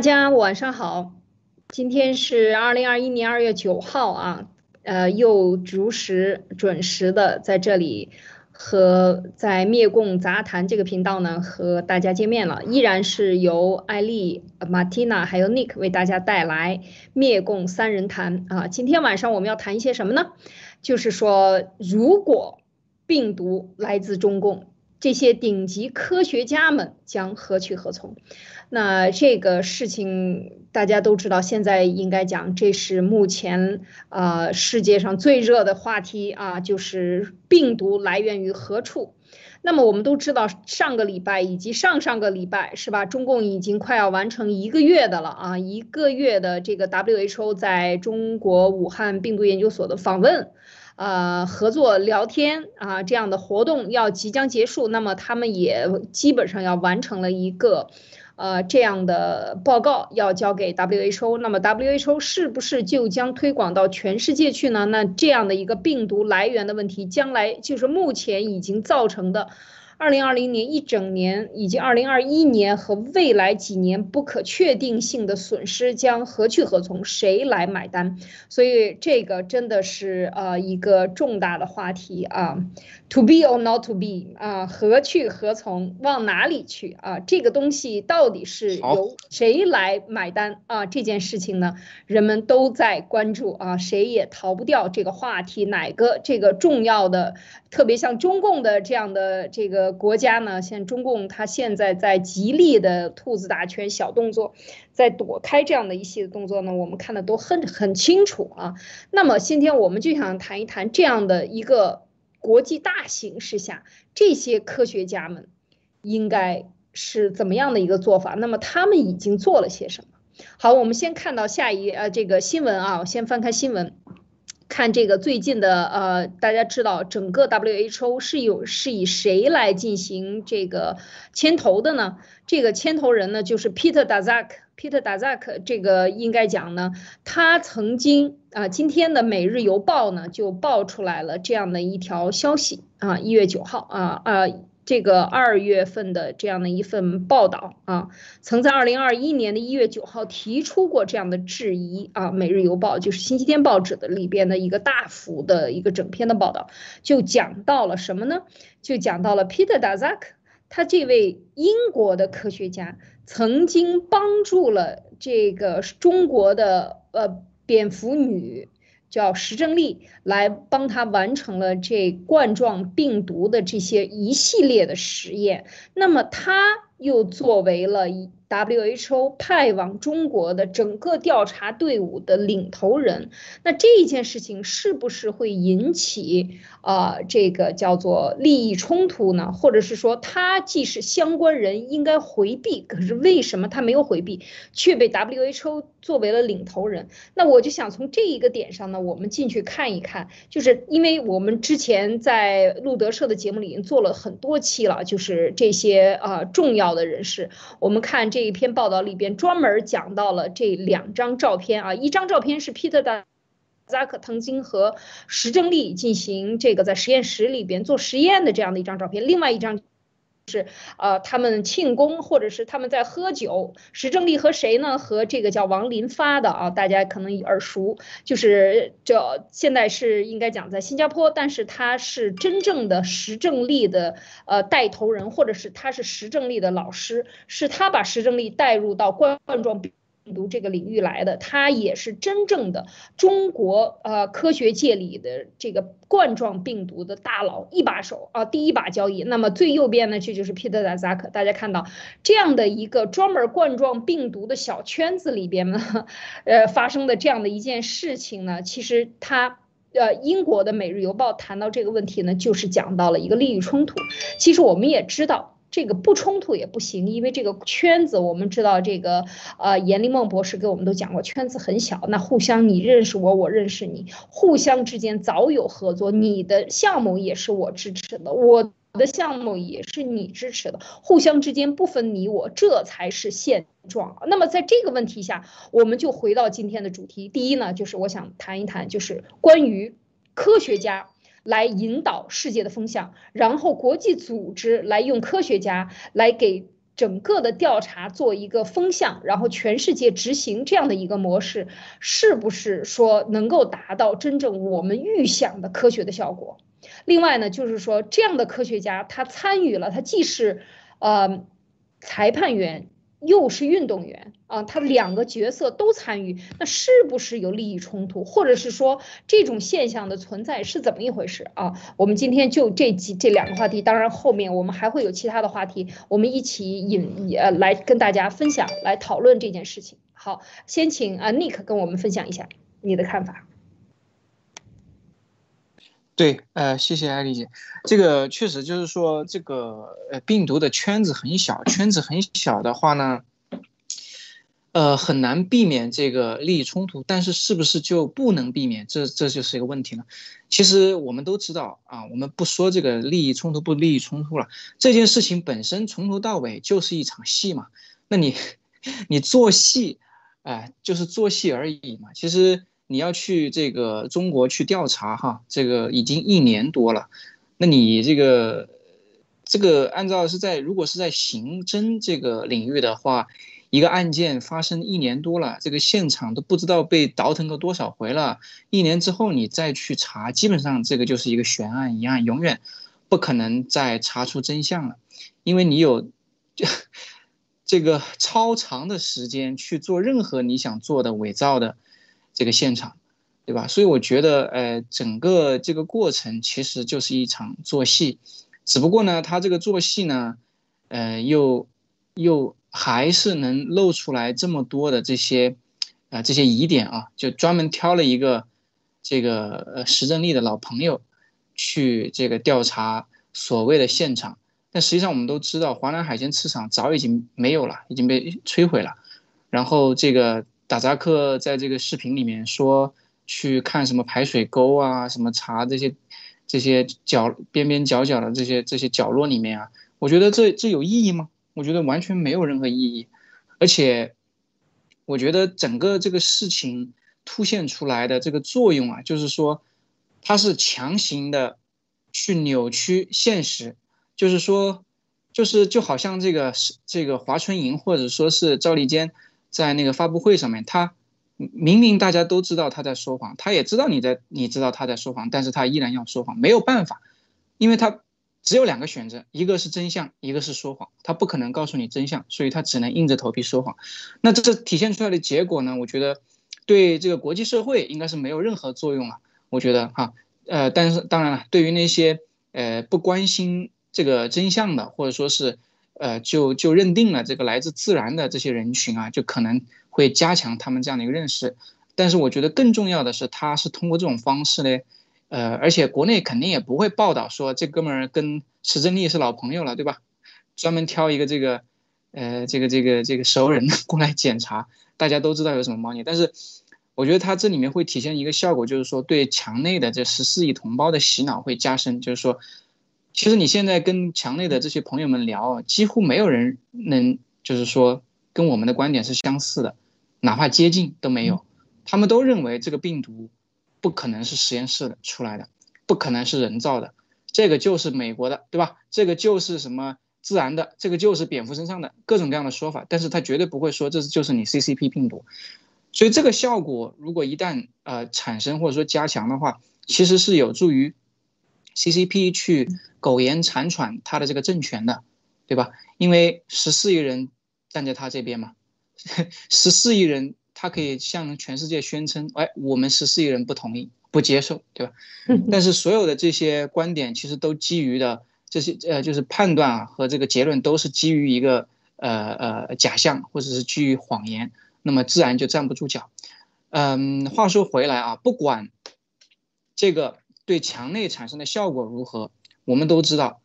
大家晚上好，今天是二零二一年二月九号啊，呃，又如实准时的在这里和在灭共杂谈这个频道呢和大家见面了，依然是由艾丽、马蒂娜还有 Nick 为大家带来灭共三人谈啊。今天晚上我们要谈一些什么呢？就是说，如果病毒来自中共。这些顶级科学家们将何去何从？那这个事情大家都知道，现在应该讲这是目前啊世界上最热的话题啊，就是病毒来源于何处。那么我们都知道，上个礼拜以及上上个礼拜是吧？中共已经快要完成一个月的了啊，一个月的这个 WHO 在中国武汉病毒研究所的访问。呃，合作聊天啊，这样的活动要即将结束，那么他们也基本上要完成了一个，呃，这样的报告要交给 WHO，那么 WHO 是不是就将推广到全世界去呢？那这样的一个病毒来源的问题，将来就是目前已经造成的。二零二零年一整年以及二零二一年和未来几年不可确定性的损失将何去何从？谁来买单？所以这个真的是呃一个重大的话题啊，to be or not to be 啊，何去何从？往哪里去啊？这个东西到底是由谁来买单啊？这件事情呢，人们都在关注啊，谁也逃不掉这个话题。哪个这个重要的，特别像中共的这样的这个。国家呢，现中共它现在在极力的兔子打圈小动作，在躲开这样的一系列动作呢，我们看的都很很清楚啊。那么今天我们就想谈一谈这样的一个国际大形势下，这些科学家们应该是怎么样的一个做法？那么他们已经做了些什么？好，我们先看到下一页呃这个新闻啊，我先翻开新闻。看这个最近的呃，大家知道整个 WHO 是有是以谁来进行这个牵头的呢？这个牵头人呢就是 Peter Daszak。Peter Dazak 这个应该讲呢，他曾经啊，今天的《每日邮报》呢就爆出来了这样的一条消息啊，一月九号啊啊。这个二月份的这样的一份报道啊，曾在二零二一年的一月九号提出过这样的质疑啊，《每日邮报》就是星期天报纸的里边的一个大幅的一个整篇的报道，就讲到了什么呢？就讲到了 Peter Dazak，他这位英国的科学家曾经帮助了这个中国的呃蝙蝠女。叫石正丽来帮她完成了这冠状病毒的这些一系列的实验，那么她又作为了一。WHO 派往中国的整个调查队伍的领头人，那这一件事情是不是会引起啊这个叫做利益冲突呢？或者是说他既是相关人应该回避，可是为什么他没有回避，却被 WHO 作为了领头人？那我就想从这一个点上呢，我们进去看一看，就是因为我们之前在路德社的节目里已经做了很多期了，就是这些啊重要的人士，我们看这。这一篇报道里边专门讲到了这两张照片啊，一张照片是皮特的扎克曾经和石正丽进行这个在实验室里边做实验的这样的一张照片，另外一张。是呃，他们庆功，或者是他们在喝酒。石正丽和谁呢？和这个叫王林发的啊，大家可能耳熟。就是这现在是应该讲在新加坡，但是他是真正的石正丽的呃带头人，或者是他是石正丽的老师，是他把石正丽带入到冠状病。病毒这个领域来的，他也是真正的中国呃科学界里的这个冠状病毒的大佬一把手啊，第一把交椅。那么最右边呢，这就是 Peter Daszak。大家看到这样的一个专门冠状病毒的小圈子里边呢，呃发生的这样的一件事情呢，其实他呃英国的《每日邮报》谈到这个问题呢，就是讲到了一个利益冲突。其实我们也知道。这个不冲突也不行，因为这个圈子，我们知道这个，呃，严立梦博士给我们都讲过，圈子很小，那互相你认识我，我认识你，互相之间早有合作，你的项目也是我支持的，我的项目也是你支持的，互相之间不分你我，这才是现状。那么在这个问题下，我们就回到今天的主题，第一呢，就是我想谈一谈，就是关于科学家。来引导世界的风向，然后国际组织来用科学家来给整个的调查做一个风向，然后全世界执行这样的一个模式，是不是说能够达到真正我们预想的科学的效果？另外呢，就是说这样的科学家他参与了，他既是呃裁判员。又是运动员啊，他两个角色都参与，那是不是有利益冲突，或者是说这种现象的存在是怎么一回事啊？我们今天就这几这两个话题，当然后面我们还会有其他的话题，我们一起引呃来跟大家分享，来讨论这件事情。好，先请啊 Nick 跟我们分享一下你的看法。对，呃，谢谢艾丽姐，这个确实就是说，这个呃病毒的圈子很小，圈子很小的话呢，呃，很难避免这个利益冲突。但是是不是就不能避免？这这就是一个问题了。其实我们都知道啊，我们不说这个利益冲突不利益冲突了，这件事情本身从头到尾就是一场戏嘛。那你 你做戏，哎，就是做戏而已嘛。其实。你要去这个中国去调查哈，这个已经一年多了，那你这个这个按照是在如果是在刑侦这个领域的话，一个案件发生一年多了，这个现场都不知道被倒腾过多少回了，一年之后你再去查，基本上这个就是一个悬案一样，永远不可能再查出真相了，因为你有 这个超长的时间去做任何你想做的伪造的。这个现场，对吧？所以我觉得，呃，整个这个过程其实就是一场做戏，只不过呢，他这个做戏呢，呃，又又还是能露出来这么多的这些，啊，这些疑点啊，就专门挑了一个这个呃石正丽的老朋友去这个调查所谓的现场，但实际上我们都知道，华南海鲜市场早已经没有了，已经被摧毁了，然后这个。打扎克在这个视频里面说去看什么排水沟啊，什么查这些这些角边边角角的这些这些角落里面啊，我觉得这这有意义吗？我觉得完全没有任何意义，而且我觉得整个这个事情凸显出来的这个作用啊，就是说它是强行的去扭曲现实，就是说就是就好像这个是这个华春莹或者说是赵立坚。在那个发布会上面，他明明大家都知道他在说谎，他也知道你在，你知道他在说谎，但是他依然要说谎，没有办法，因为他只有两个选择，一个是真相，一个是说谎，他不可能告诉你真相，所以他只能硬着头皮说谎。那这体现出来的结果呢？我觉得对这个国际社会应该是没有任何作用了。我觉得哈，呃，但是当然了，对于那些呃不关心这个真相的，或者说是。呃，就就认定了这个来自自然的这些人群啊，就可能会加强他们这样的一个认识。但是我觉得更重要的是，他是通过这种方式呢，呃，而且国内肯定也不会报道说这哥们儿跟石正丽是老朋友了，对吧？专门挑一个这个，呃，这个这个这个熟人 过来检查，大家都知道有什么猫腻。但是我觉得他这里面会体现一个效果，就是说对墙内的这十四亿同胞的洗脑会加深，就是说。其实你现在跟墙内的这些朋友们聊，几乎没有人能就是说跟我们的观点是相似的，哪怕接近都没有。他们都认为这个病毒不可能是实验室的出来的，不可能是人造的，这个就是美国的，对吧？这个就是什么自然的，这个就是蝙蝠身上的各种各样的说法。但是他绝对不会说这是就是你 CCP 病毒。所以这个效果如果一旦呃产生或者说加强的话，其实是有助于。CCP 去苟延残喘他的这个政权的，对吧？因为十四亿人站在他这边嘛，十四亿人他可以向全世界宣称，哎，我们十四亿人不同意、不接受，对吧？但是所有的这些观点其实都基于的这些呃，就是判断啊和这个结论都是基于一个呃呃假象或者是基于谎言，那么自然就站不住脚。嗯，话说回来啊，不管这个。对墙内产生的效果如何？我们都知道，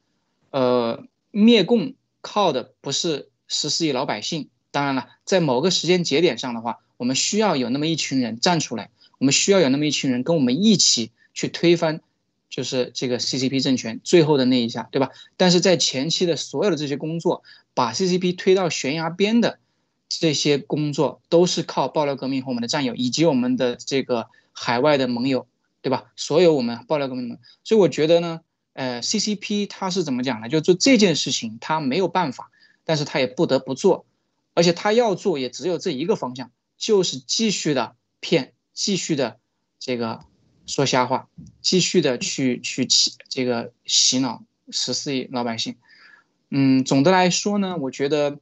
呃，灭共靠的不是十四亿老百姓。当然了，在某个时间节点上的话，我们需要有那么一群人站出来，我们需要有那么一群人跟我们一起去推翻，就是这个 CCP 政权最后的那一下，对吧？但是在前期的所有的这些工作，把 CCP 推到悬崖边的这些工作，都是靠爆料革命和我们的战友以及我们的这个海外的盟友。对吧？所有我们爆料革命们，所以我觉得呢，呃，CCP 他是怎么讲呢？就做这件事情，他没有办法，但是他也不得不做，而且他要做也只有这一个方向，就是继续的骗，继续的这个说瞎话，继续的去去洗这个洗脑十四亿老百姓。嗯，总的来说呢，我觉得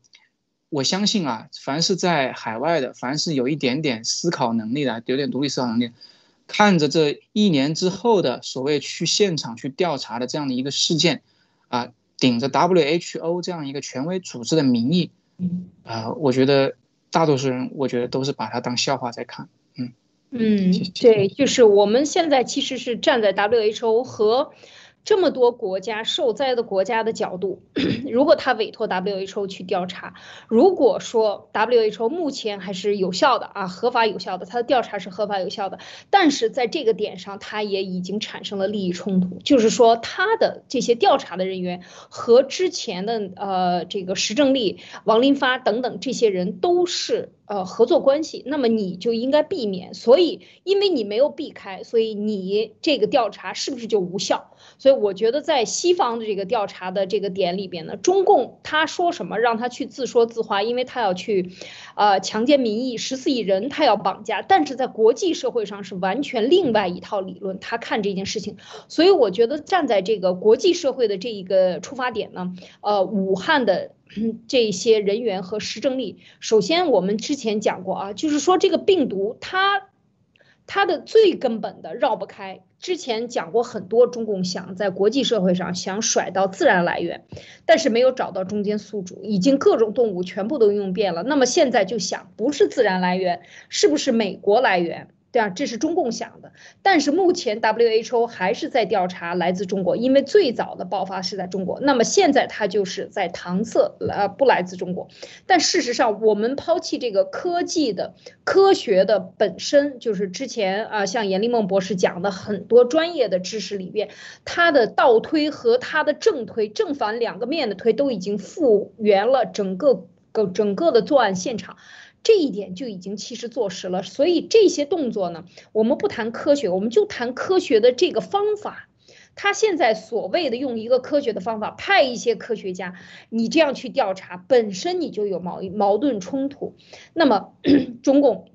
我相信啊，凡是在海外的，凡是有一点点思考能力的，有点独立思考能力，看着这一年之后的所谓去现场去调查的这样的一个事件，啊。顶着 WHO 这样一个权威组织的名义，啊，我觉得大多数人，我觉得都是把它当笑话在看，嗯嗯，对，就是我们现在其实是站在 WHO 和。这么多国家受灾的国家的角度，如果他委托 WHO 去调查，如果说 WHO 目前还是有效的啊，合法有效的，他的调查是合法有效的，但是在这个点上，他也已经产生了利益冲突，就是说他的这些调查的人员和之前的呃这个石正丽、王林发等等这些人都是。呃，合作关系，那么你就应该避免。所以，因为你没有避开，所以你这个调查是不是就无效？所以，我觉得在西方的这个调查的这个点里边呢，中共他说什么，让他去自说自话，因为他要去，呃，强奸民意，十四亿人他要绑架，但是在国际社会上是完全另外一套理论，他看这件事情。所以，我觉得站在这个国际社会的这一个出发点呢，呃，武汉的。这些人员和实证力，首先我们之前讲过啊，就是说这个病毒它它的最根本的绕不开。之前讲过很多，中共想在国际社会上想甩到自然来源，但是没有找到中间宿主，已经各种动物全部都用遍了。那么现在就想，不是自然来源，是不是美国来源？对啊，这是中共想的，但是目前 WHO 还是在调查来自中国，因为最早的爆发是在中国。那么现在它就是在搪塞，呃，不来自中国。但事实上，我们抛弃这个科技的科学的本身，就是之前啊，像严立梦博士讲的很多专业的知识里边，它的倒推和它的正推，正反两个面的推，都已经复原了整个个整个的作案现场。这一点就已经其实坐实了，所以这些动作呢，我们不谈科学，我们就谈科学的这个方法。他现在所谓的用一个科学的方法，派一些科学家，你这样去调查，本身你就有矛矛盾冲突。那么 中共，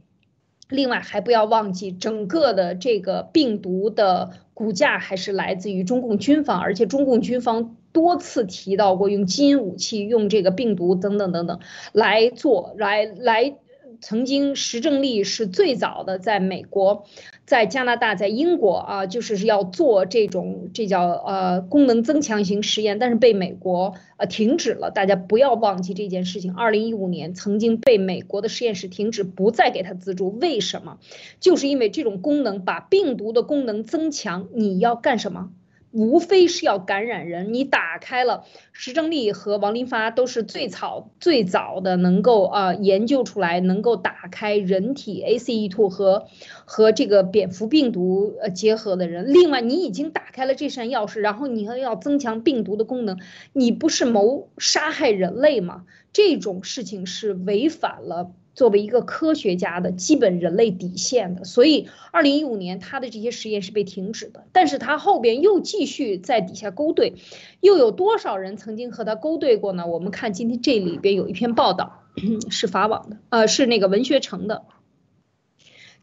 另外还不要忘记，整个的这个病毒的骨架还是来自于中共军方，而且中共军方。多次提到过用基因武器、用这个病毒等等等等来做，来来，曾经石正丽是最早的在美国、在加拿大、在英国啊，就是要做这种这叫呃功能增强型实验，但是被美国呃停止了。大家不要忘记这件事情，二零一五年曾经被美国的实验室停止，不再给他资助。为什么？就是因为这种功能把病毒的功能增强，你要干什么？无非是要感染人，你打开了石正丽和王林发都是最早最早的能够啊研究出来能够打开人体 ACE2 和和这个蝙蝠病毒呃结合的人。另外，你已经打开了这扇钥匙，然后你还要增强病毒的功能，你不是谋杀害人类吗？这种事情是违反了。作为一个科学家的基本人类底线的，所以二零一五年他的这些实验是被停止的，但是他后边又继续在底下勾兑，又有多少人曾经和他勾兑过呢？我们看今天这里边有一篇报道，是法网的，呃，是那个文学城的，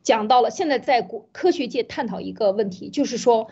讲到了现在在国科学界探讨一个问题，就是说，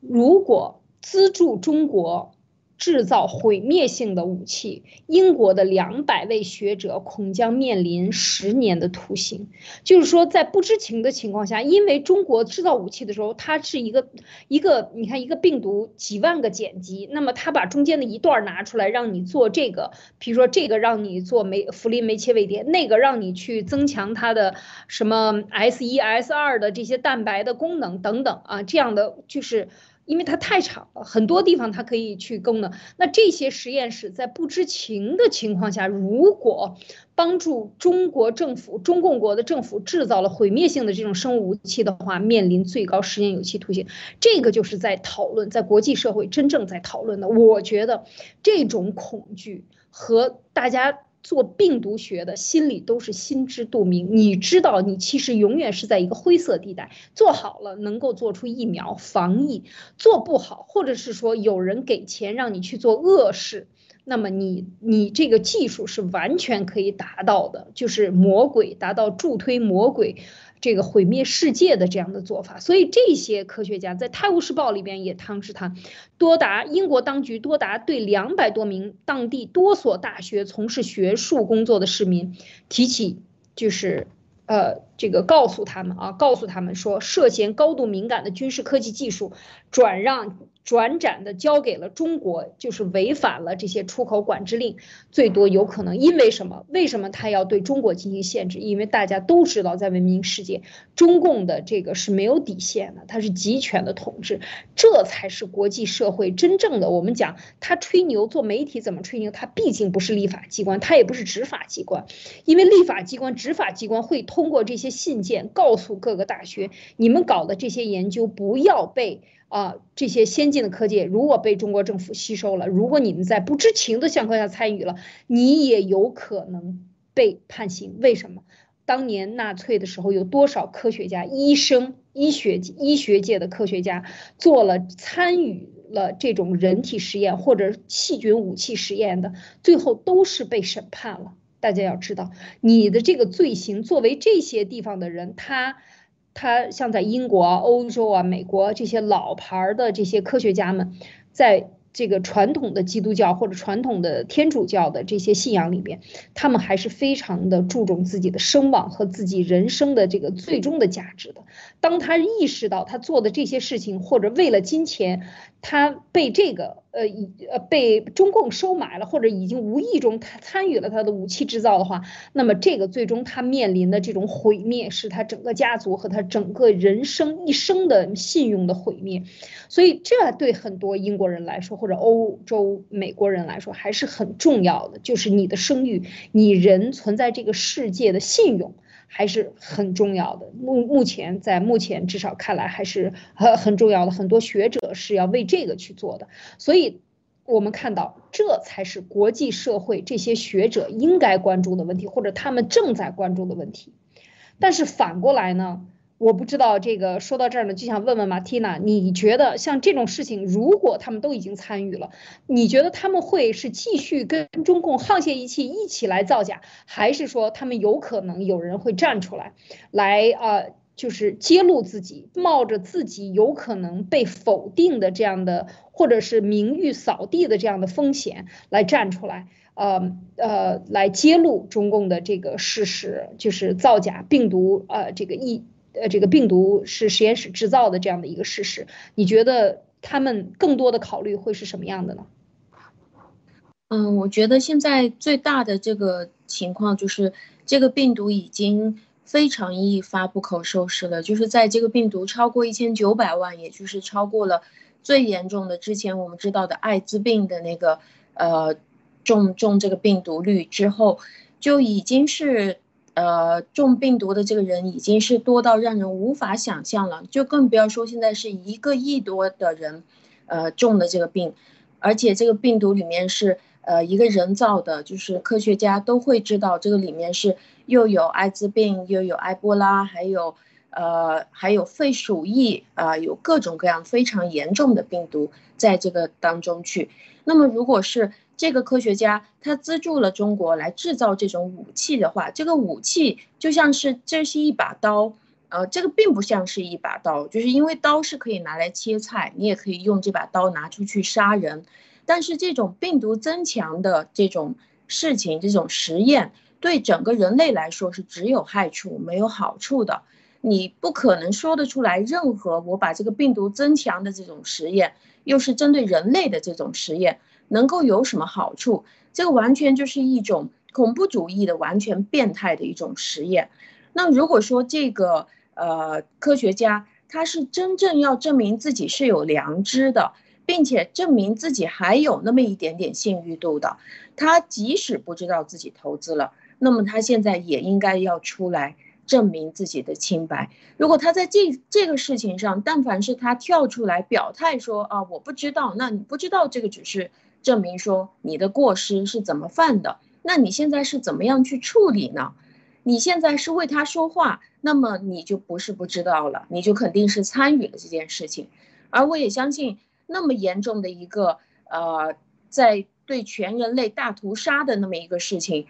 如果资助中国。制造毁灭性的武器，英国的两百位学者恐将面临十年的徒刑。就是说，在不知情的情况下，因为中国制造武器的时候，它是一个一个，你看一个病毒几万个碱基，那么它把中间的一段拿出来让你做这个，比如说这个让你做酶福林酶切位点，那个让你去增强它的什么 S 一 S 二的这些蛋白的功能等等啊，这样的就是。因为它太长了，很多地方它可以去功能。那这些实验室在不知情的情况下，如果帮助中国政府、中共国的政府制造了毁灭性的这种生物武器的话，面临最高十年有期徒刑。这个就是在讨论，在国际社会真正在讨论的。我觉得这种恐惧和大家。做病毒学的心里都是心知肚明，你知道你其实永远是在一个灰色地带，做好了能够做出疫苗防疫，做不好，或者是说有人给钱让你去做恶事，那么你你这个技术是完全可以达到的，就是魔鬼达到助推魔鬼。这个毁灭世界的这样的做法，所以这些科学家在《泰晤士报》里边也探视他，多达英国当局多达对两百多名当地多所大学从事学术工作的市民提起，就是呃这个告诉他们啊，告诉他们说涉嫌高度敏感的军事科技技术转让。转展的交给了中国，就是违反了这些出口管制令，最多有可能因为什么？为什么他要对中国进行限制？因为大家都知道，在文明世界，中共的这个是没有底线的，它是集权的统治，这才是国际社会真正的。我们讲他吹牛，做媒体怎么吹牛？他毕竟不是立法机关，他也不是执法机关，因为立法机关、执法机关会通过这些信件告诉各个大学，你们搞的这些研究不要被。啊，这些先进的科技如果被中国政府吸收了，如果你们在不知情的情况下参与了，你也有可能被判刑。为什么？当年纳粹的时候，有多少科学家、医生、医学医学界的科学家做了参与了这种人体实验或者细菌武器实验的，最后都是被审判了。大家要知道，你的这个罪行，作为这些地方的人，他。他像在英国、欧洲啊、美国这些老牌的这些科学家们，在。这个传统的基督教或者传统的天主教的这些信仰里边，他们还是非常的注重自己的声望和自己人生的这个最终的价值的。当他意识到他做的这些事情，或者为了金钱，他被这个呃以呃被中共收买了，或者已经无意中他参与了他的武器制造的话，那么这个最终他面临的这种毁灭，是他整个家族和他整个人生一生的信用的毁灭。所以这对很多英国人来说，或者欧洲美国人来说还是很重要的，就是你的声誉，你人存在这个世界的信用还是很重要的。目目前在目前至少看来还是很很重要的，很多学者是要为这个去做的。所以，我们看到这才是国际社会这些学者应该关注的问题，或者他们正在关注的问题。但是反过来呢？我不知道这个说到这儿呢，就想问问马蒂娜，你觉得像这种事情，如果他们都已经参与了，你觉得他们会是继续跟中共沆瀣一气，一起来造假，还是说他们有可能有人会站出来，来啊，就是揭露自己，冒着自己有可能被否定的这样的，或者是名誉扫地的这样的风险来站出来，呃呃，来揭露中共的这个事实，就是造假病毒，呃，这个疫。呃，这个病毒是实验室制造的这样的一个事实，你觉得他们更多的考虑会是什么样的呢？嗯，我觉得现在最大的这个情况就是这个病毒已经非常一发、不可收拾了。就是在这个病毒超过一千九百万，也就是超过了最严重的之前我们知道的艾滋病的那个呃中中这个病毒率之后，就已经是。呃，中病毒的这个人已经是多到让人无法想象了，就更不要说现在是一个亿多的人，呃，中的这个病，而且这个病毒里面是呃一个人造的，就是科学家都会知道这个里面是又有艾滋病，又有埃博拉，还有呃还有肺鼠疫啊，有各种各样非常严重的病毒在这个当中去。那么如果是这个科学家他资助了中国来制造这种武器的话，这个武器就像是这是一把刀，呃，这个并不像是一把刀，就是因为刀是可以拿来切菜，你也可以用这把刀拿出去杀人，但是这种病毒增强的这种事情，这种实验对整个人类来说是只有害处没有好处的，你不可能说得出来任何我把这个病毒增强的这种实验，又是针对人类的这种实验。能够有什么好处？这个完全就是一种恐怖主义的完全变态的一种实验。那如果说这个呃科学家他是真正要证明自己是有良知的，并且证明自己还有那么一点点信誉度的，他即使不知道自己投资了，那么他现在也应该要出来。证明自己的清白。如果他在这这个事情上，但凡是他跳出来表态说啊，我不知道，那你不知道这个只是证明说你的过失是怎么犯的，那你现在是怎么样去处理呢？你现在是为他说话，那么你就不是不知道了，你就肯定是参与了这件事情。而我也相信，那么严重的一个呃，在对全人类大屠杀的那么一个事情，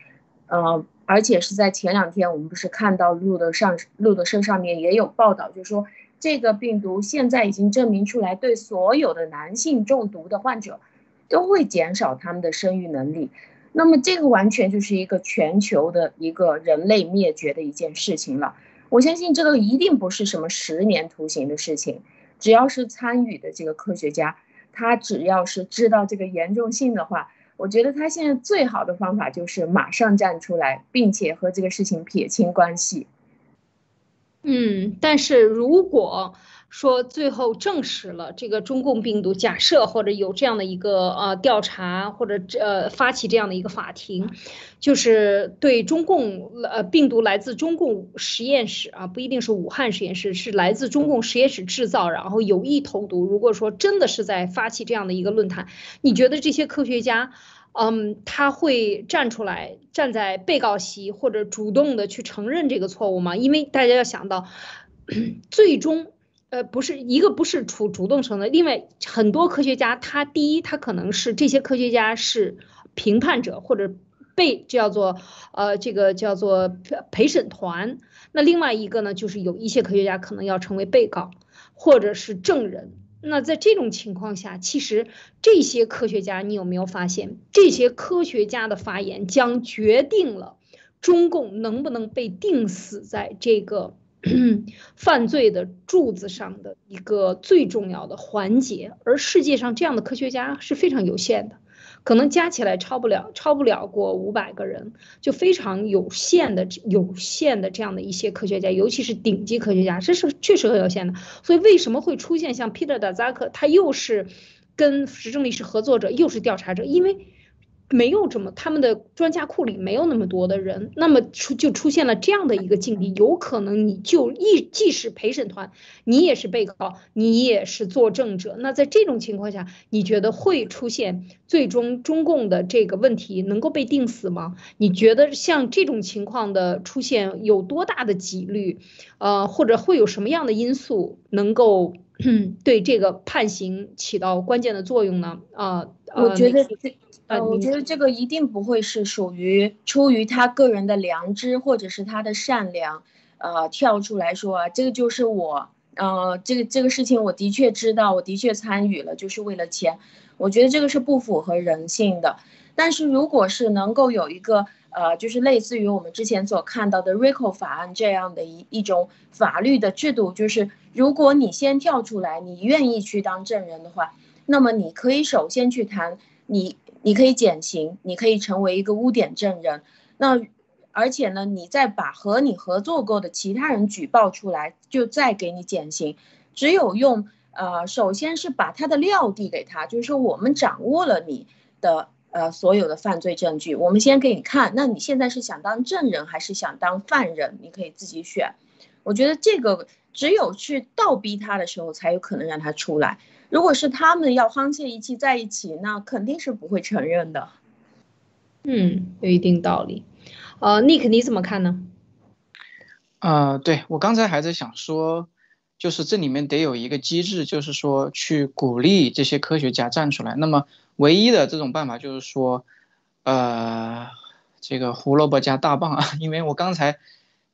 呃，而且是在前两天，我们不是看到路德上路德社上面也有报道，就说这个病毒现在已经证明出来，对所有的男性中毒的患者都会减少他们的生育能力。那么这个完全就是一个全球的一个人类灭绝的一件事情了。我相信这个一定不是什么十年徒刑的事情，只要是参与的这个科学家，他只要是知道这个严重性的话，我觉得他现在最好的方法就是马上站出来，并且和这个事情撇清关系。嗯，但是如果。说最后证实了这个中共病毒，假设或者有这样的一个呃调查，或者呃发起这样的一个法庭，就是对中共呃病毒来自中共实验室啊，不一定是武汉实验室，是来自中共实验室制造，然后有意投毒。如果说真的是在发起这样的一个论坛，你觉得这些科学家，嗯，他会站出来站在被告席，或者主动的去承认这个错误吗？因为大家要想到，最终。呃，不是一个不是主主动承认，另外很多科学家，他第一他可能是这些科学家是评判者或者被叫做呃这个叫做陪审团，那另外一个呢就是有一些科学家可能要成为被告或者是证人，那在这种情况下，其实这些科学家你有没有发现，这些科学家的发言将决定了中共能不能被定死在这个。犯罪的柱子上的一个最重要的环节，而世界上这样的科学家是非常有限的，可能加起来超不了，超不了过五百个人，就非常有限的、有限的这样的一些科学家，尤其是顶级科学家，这是确实很有限的。所以为什么会出现像 Peter 的扎克，他又是跟实证历史合作者，又是调查者，因为。没有这么，他们的专家库里没有那么多的人，那么出就出现了这样的一个境地，有可能你就一既是陪审团，你也是被告，你也是作证者。那在这种情况下，你觉得会出现最终中共的这个问题能够被定死吗？你觉得像这种情况的出现有多大的几率？呃，或者会有什么样的因素能够 对这个判刑起到关键的作用呢？啊，我觉得这。呃，我觉得这个一定不会是属于出于他个人的良知或者是他的善良，呃，跳出来说啊，这个就是我，呃，这个这个事情我的确知道，我的确参与了，就是为了钱。我觉得这个是不符合人性的。但是如果是能够有一个，呃，就是类似于我们之前所看到的 RICO 法案这样的一一种法律的制度，就是如果你先跳出来，你愿意去当证人的话，那么你可以首先去谈你。你可以减刑，你可以成为一个污点证人，那而且呢，你再把和你合作过的其他人举报出来，就再给你减刑。只有用呃，首先是把他的料递给他，就是说我们掌握了你的呃所有的犯罪证据，我们先给你看，那你现在是想当证人还是想当犯人？你可以自己选。我觉得这个只有去倒逼他的时候，才有可能让他出来。如果是他们要沆瀣一气在一起，那肯定是不会承认的。嗯，有一定道理。呃，Nick 你怎么看呢？呃，对我刚才还在想说，就是这里面得有一个机制，就是说去鼓励这些科学家站出来。那么唯一的这种办法就是说，呃，这个胡萝卜加大棒啊，因为我刚才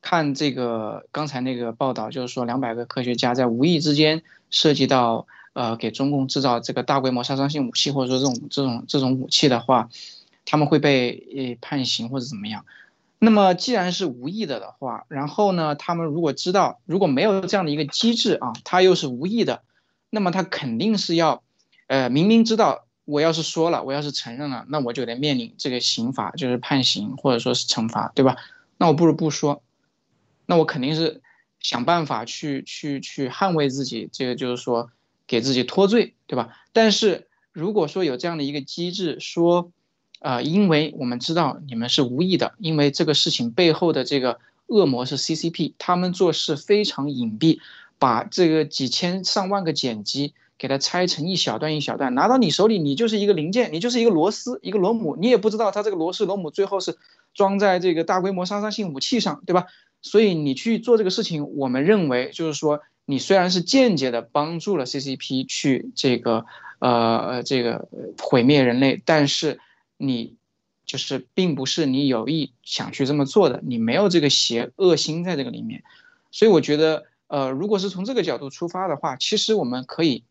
看这个刚才那个报道，就是说两百个科学家在无意之间涉及到。呃，给中共制造这个大规模杀伤性武器，或者说这种这种这种武器的话，他们会被呃判刑或者怎么样？那么既然是无意的的话，然后呢，他们如果知道如果没有这样的一个机制啊，他又是无意的，那么他肯定是要，呃，明明知道我要是说了，我要是承认了，那我就得面临这个刑罚，就是判刑或者说是惩罚，对吧？那我不如不说，那我肯定是想办法去去去捍卫自己，这个就是说。给自己脱罪，对吧？但是如果说有这样的一个机制，说，啊，因为我们知道你们是无意的，因为这个事情背后的这个恶魔是 CCP，他们做事非常隐蔽，把这个几千上万个剪辑给它拆成一小段一小段，拿到你手里，你就是一个零件，你就是一个螺丝，一个螺母，你也不知道它这个螺丝螺母最后是装在这个大规模杀伤性武器上，对吧？所以你去做这个事情，我们认为就是说，你虽然是间接的帮助了 CCP 去这个呃这个毁灭人类，但是你就是并不是你有意想去这么做的，你没有这个邪恶心在这个里面，所以我觉得呃，如果是从这个角度出发的话，其实我们可以。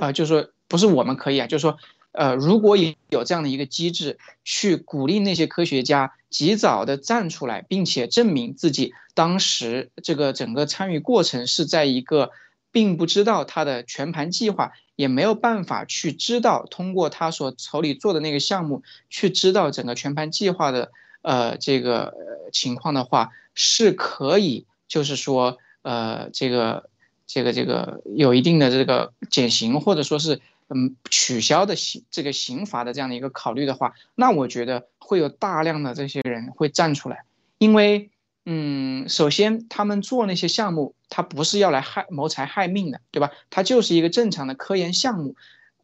啊，就是说，不是我们可以啊，就是说，呃，如果有有这样的一个机制，去鼓励那些科学家及早的站出来，并且证明自己当时这个整个参与过程是在一个并不知道他的全盘计划，也没有办法去知道通过他所手里做的那个项目去知道整个全盘计划的呃这个情况的话，是可以，就是说，呃，这个。这个这个有一定的这个减刑或者说是嗯取消的刑这个刑罚的这样的一个考虑的话，那我觉得会有大量的这些人会站出来，因为嗯，首先他们做那些项目，他不是要来害谋财害命的，对吧？他就是一个正常的科研项目，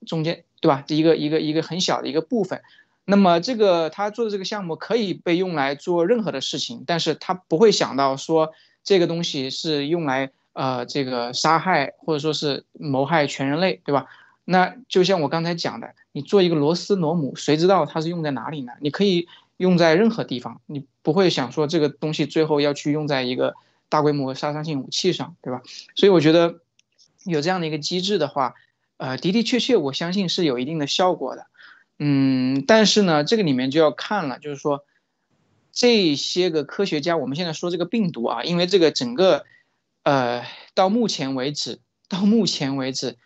中间对吧？一个一个一个很小的一个部分，那么这个他做的这个项目可以被用来做任何的事情，但是他不会想到说这个东西是用来。呃，这个杀害或者说是谋害全人类，对吧？那就像我刚才讲的，你做一个螺丝螺母，谁知道它是用在哪里呢？你可以用在任何地方，你不会想说这个东西最后要去用在一个大规模杀伤性武器上，对吧？所以我觉得有这样的一个机制的话，呃，的的确确，我相信是有一定的效果的。嗯，但是呢，这个里面就要看了，就是说这些个科学家，我们现在说这个病毒啊，因为这个整个。呃，到目前为止，到目前为止，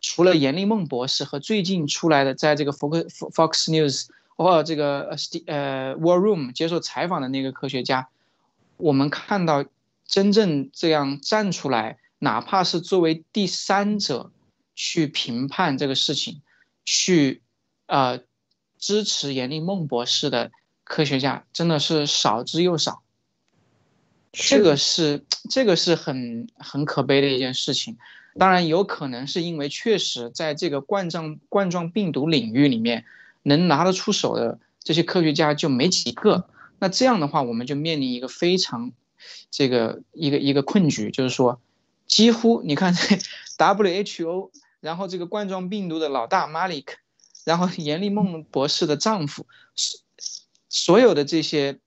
除了严立梦博士和最近出来的在这个 Fox Fox News 或这个呃 War Room 接受采访的那个科学家，我们看到真正这样站出来，哪怕是作为第三者去评判这个事情，去呃支持严立梦博士的科学家，真的是少之又少。这个是这个是很很可悲的一件事情，当然有可能是因为确实在这个冠状冠状病毒领域里面，能拿得出手的这些科学家就没几个。那这样的话，我们就面临一个非常这个一个一个困局，就是说，几乎你看 WHO，然后这个冠状病毒的老大 Malik，然后严立梦博士的丈夫，所所有的这些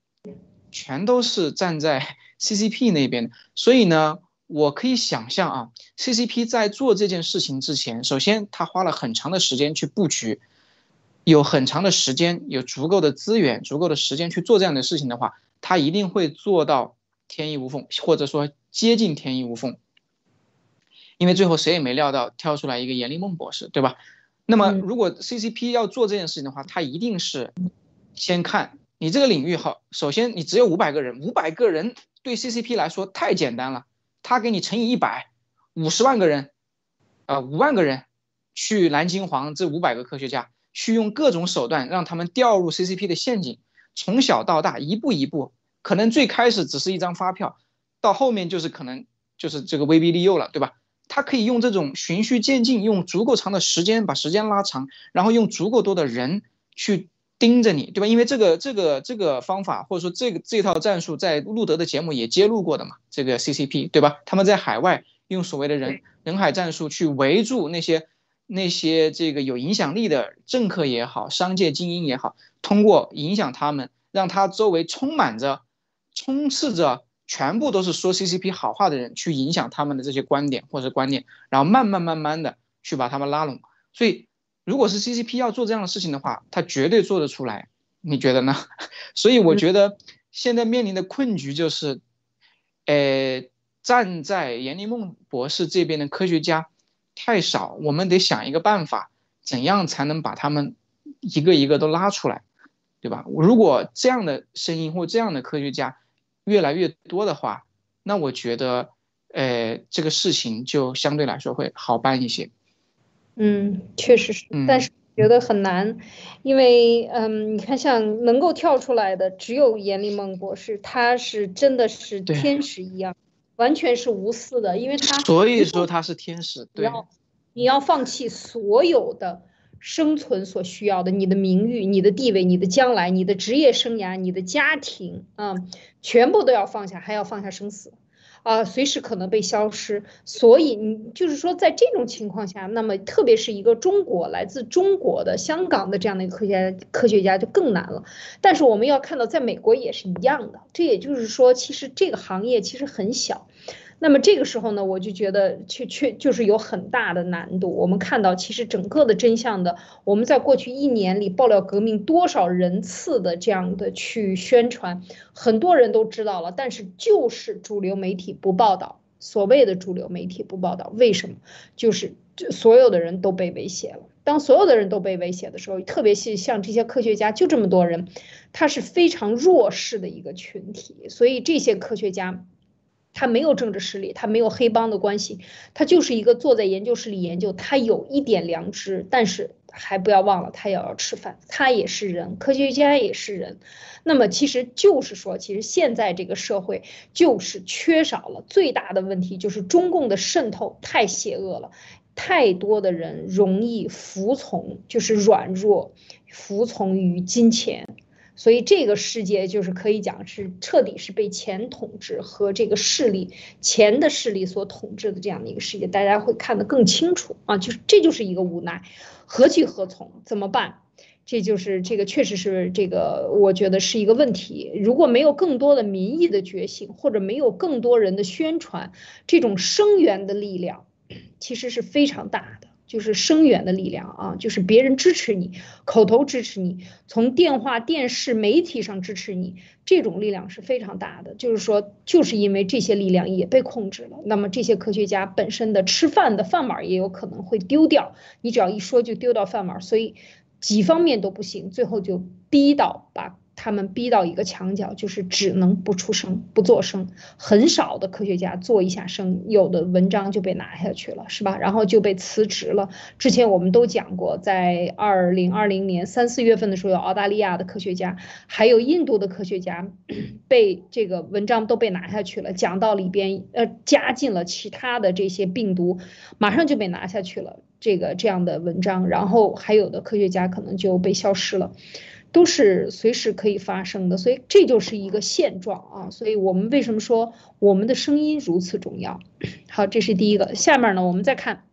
全都是站在。CCP 那边，所以呢，我可以想象啊，CCP 在做这件事情之前，首先他花了很长的时间去布局，有很长的时间，有足够的资源，足够的时间去做这样的事情的话，他一定会做到天衣无缝，或者说接近天衣无缝。因为最后谁也没料到跳出来一个严立梦博士，对吧？那么如果 CCP 要做这件事情的话，他一定是先看你这个领域好，首先你只有五百个人，五百个人。对 CCP 来说太简单了，他给你乘以一百，五十万个人，呃，五万个人，去蓝金黄这五百个科学家，去用各种手段让他们掉入 CCP 的陷阱，从小到大一步一步，可能最开始只是一张发票，到后面就是可能就是这个威逼利诱了，对吧？他可以用这种循序渐进，用足够长的时间把时间拉长，然后用足够多的人去。盯着你，对吧？因为这个这个这个方法，或者说这个这套战术，在路德的节目也揭露过的嘛。这个 CCP，对吧？他们在海外用所谓的人人海战术去围住那些那些这个有影响力的政客也好，商界精英也好，通过影响他们，让他周围充满着、充斥着全部都是说 CCP 好话的人，去影响他们的这些观点或者观念，然后慢慢慢慢的去把他们拉拢。所以。如果是 CCP 要做这样的事情的话，他绝对做得出来，你觉得呢？所以我觉得现在面临的困局就是，呃，站在严立梦博士这边的科学家太少，我们得想一个办法，怎样才能把他们一个一个都拉出来，对吧？如果这样的声音或这样的科学家越来越多的话，那我觉得，呃，这个事情就相对来说会好办一些。嗯，确实是，但是觉得很难，因为嗯，你看像能够跳出来的只有严立梦博士，他是真的是天使一样，完全是无私的，因为他所以说他是天使，对，你要放弃所有的生存所需要的，你的名誉、你的地位、你的将来、你的职业生涯、你的家庭啊，全部都要放下，还要放下生死。啊，随时可能被消失，所以你就是说，在这种情况下，那么特别是一个中国来自中国的香港的这样的一个科学家，科学家就更难了。但是我们要看到，在美国也是一样的。这也就是说，其实这个行业其实很小。那么这个时候呢，我就觉得确确就是有很大的难度。我们看到，其实整个的真相的，我们在过去一年里爆料革命多少人次的这样的去宣传，很多人都知道了，但是就是主流媒体不报道。所谓的主流媒体不报道，为什么？就是所有的人都被威胁了。当所有的人都被威胁的时候，特别是像这些科学家，就这么多人，他是非常弱势的一个群体，所以这些科学家。他没有政治势力，他没有黑帮的关系，他就是一个坐在研究室里研究。他有一点良知，但是还不要忘了，他也要吃饭，他也是人，科学家也是人。那么其实就是说，其实现在这个社会就是缺少了最大的问题，就是中共的渗透太邪恶了，太多的人容易服从，就是软弱，服从于金钱。所以这个世界就是可以讲是彻底是被钱统治和这个势力钱的势力所统治的这样的一个世界，大家会看得更清楚啊，就是这就是一个无奈，何去何从？怎么办？这就是这个确实是这个，我觉得是一个问题。如果没有更多的民意的觉醒，或者没有更多人的宣传，这种声援的力量其实是非常大的。就是声援的力量啊，就是别人支持你，口头支持你，从电话、电视、媒体上支持你，这种力量是非常大的。就是说，就是因为这些力量也被控制了，那么这些科学家本身的吃饭的饭碗也有可能会丢掉。你只要一说就丢到饭碗，所以几方面都不行，最后就逼到把。他们逼到一个墙角，就是只能不出声、不做声，很少的科学家做一下声，有的文章就被拿下去了，是吧？然后就被辞职了。之前我们都讲过，在二零二零年三四月份的时候，有澳大利亚的科学家，还有印度的科学家，被这个文章都被拿下去了，讲到里边呃加进了其他的这些病毒，马上就被拿下去了。这个这样的文章，然后还有的科学家可能就被消失了。都是随时可以发生的，所以这就是一个现状啊！所以我们为什么说我们的声音如此重要？好，这是第一个。下面呢，我们再看，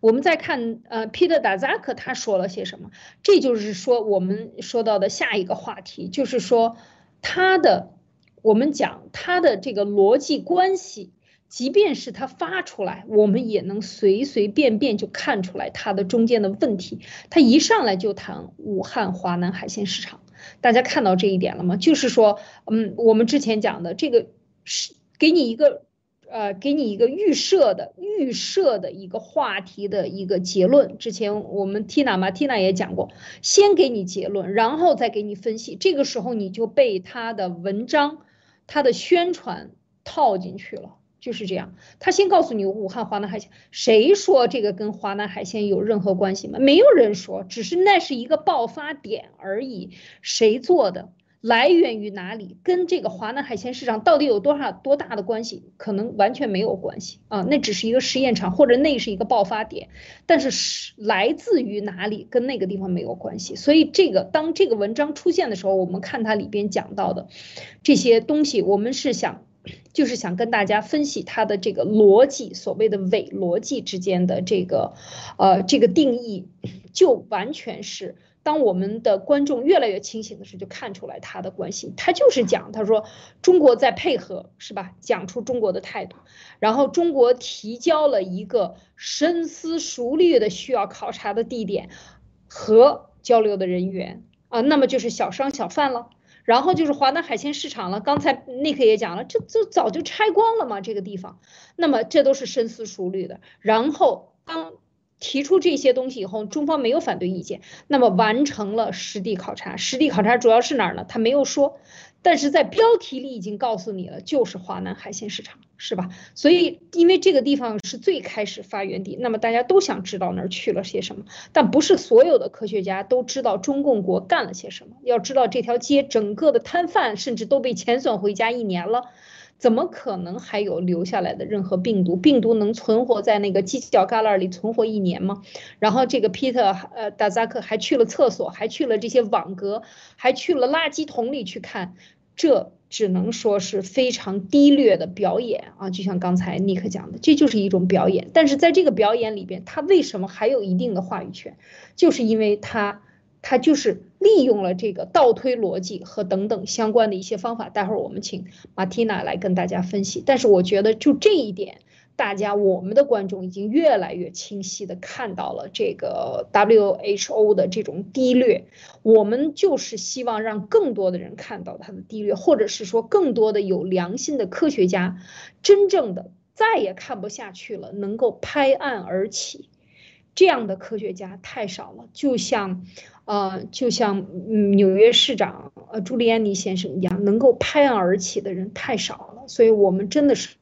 我们再看，呃，Peter Dazak 他说了些什么？这就是说我们说到的下一个话题，就是说他的，我们讲他的这个逻辑关系。即便是他发出来，我们也能随随便便就看出来他的中间的问题。他一上来就谈武汉华南海鲜市场，大家看到这一点了吗？就是说，嗯，我们之前讲的这个是给你一个，呃，给你一个预设的预设的一个话题的一个结论。之前我们 Tina 嘛，Tina 也讲过，先给你结论，然后再给你分析。这个时候你就被他的文章、他的宣传套进去了。就是这样，他先告诉你武汉华南海鲜，谁说这个跟华南海鲜有任何关系吗？没有人说，只是那是一个爆发点而已。谁做的，来源于哪里，跟这个华南海鲜市场到底有多少多大的关系？可能完全没有关系啊，那只是一个实验场，或者那是一个爆发点，但是是来自于哪里，跟那个地方没有关系。所以这个当这个文章出现的时候，我们看它里边讲到的这些东西，我们是想。就是想跟大家分析它的这个逻辑，所谓的伪逻辑之间的这个，呃，这个定义，就完全是当我们的观众越来越清醒的时候，就看出来它的关系。他就是讲，他说中国在配合，是吧？讲出中国的态度，然后中国提交了一个深思熟虑的需要考察的地点和交流的人员啊，那么就是小商小贩了。然后就是华南海鲜市场了，刚才尼克也讲了，这就早就拆光了嘛，这个地方，那么这都是深思熟虑的。然后当提出这些东西以后，中方没有反对意见，那么完成了实地考察。实地考察主要是哪儿呢？他没有说。但是在标题里已经告诉你了，就是华南海鲜市场，是吧？所以因为这个地方是最开始发源地，那么大家都想知道那儿去了些什么。但不是所有的科学家都知道中共国干了些什么。要知道这条街整个的摊贩甚至都被遣送回家一年了。怎么可能还有留下来的任何病毒？病毒能存活在那个犄角旮旯里存活一年吗？然后这个皮特呃达扎克还去了厕所，还去了这些网格，还去了垃圾桶里去看，这只能说是非常低劣的表演啊！就像刚才尼克讲的，这就是一种表演。但是在这个表演里边，他为什么还有一定的话语权？就是因为他。他就是利用了这个倒推逻辑和等等相关的一些方法，待会儿我们请马蒂娜来跟大家分析。但是我觉得就这一点，大家我们的观众已经越来越清晰的看到了这个 WHO 的这种低劣。我们就是希望让更多的人看到它的低劣，或者是说更多的有良心的科学家，真正的再也看不下去了，能够拍案而起。这样的科学家太少了，就像。呃，就像纽约市长呃朱利安尼先生一样，能够拍案而起的人太少了，所以我们真的是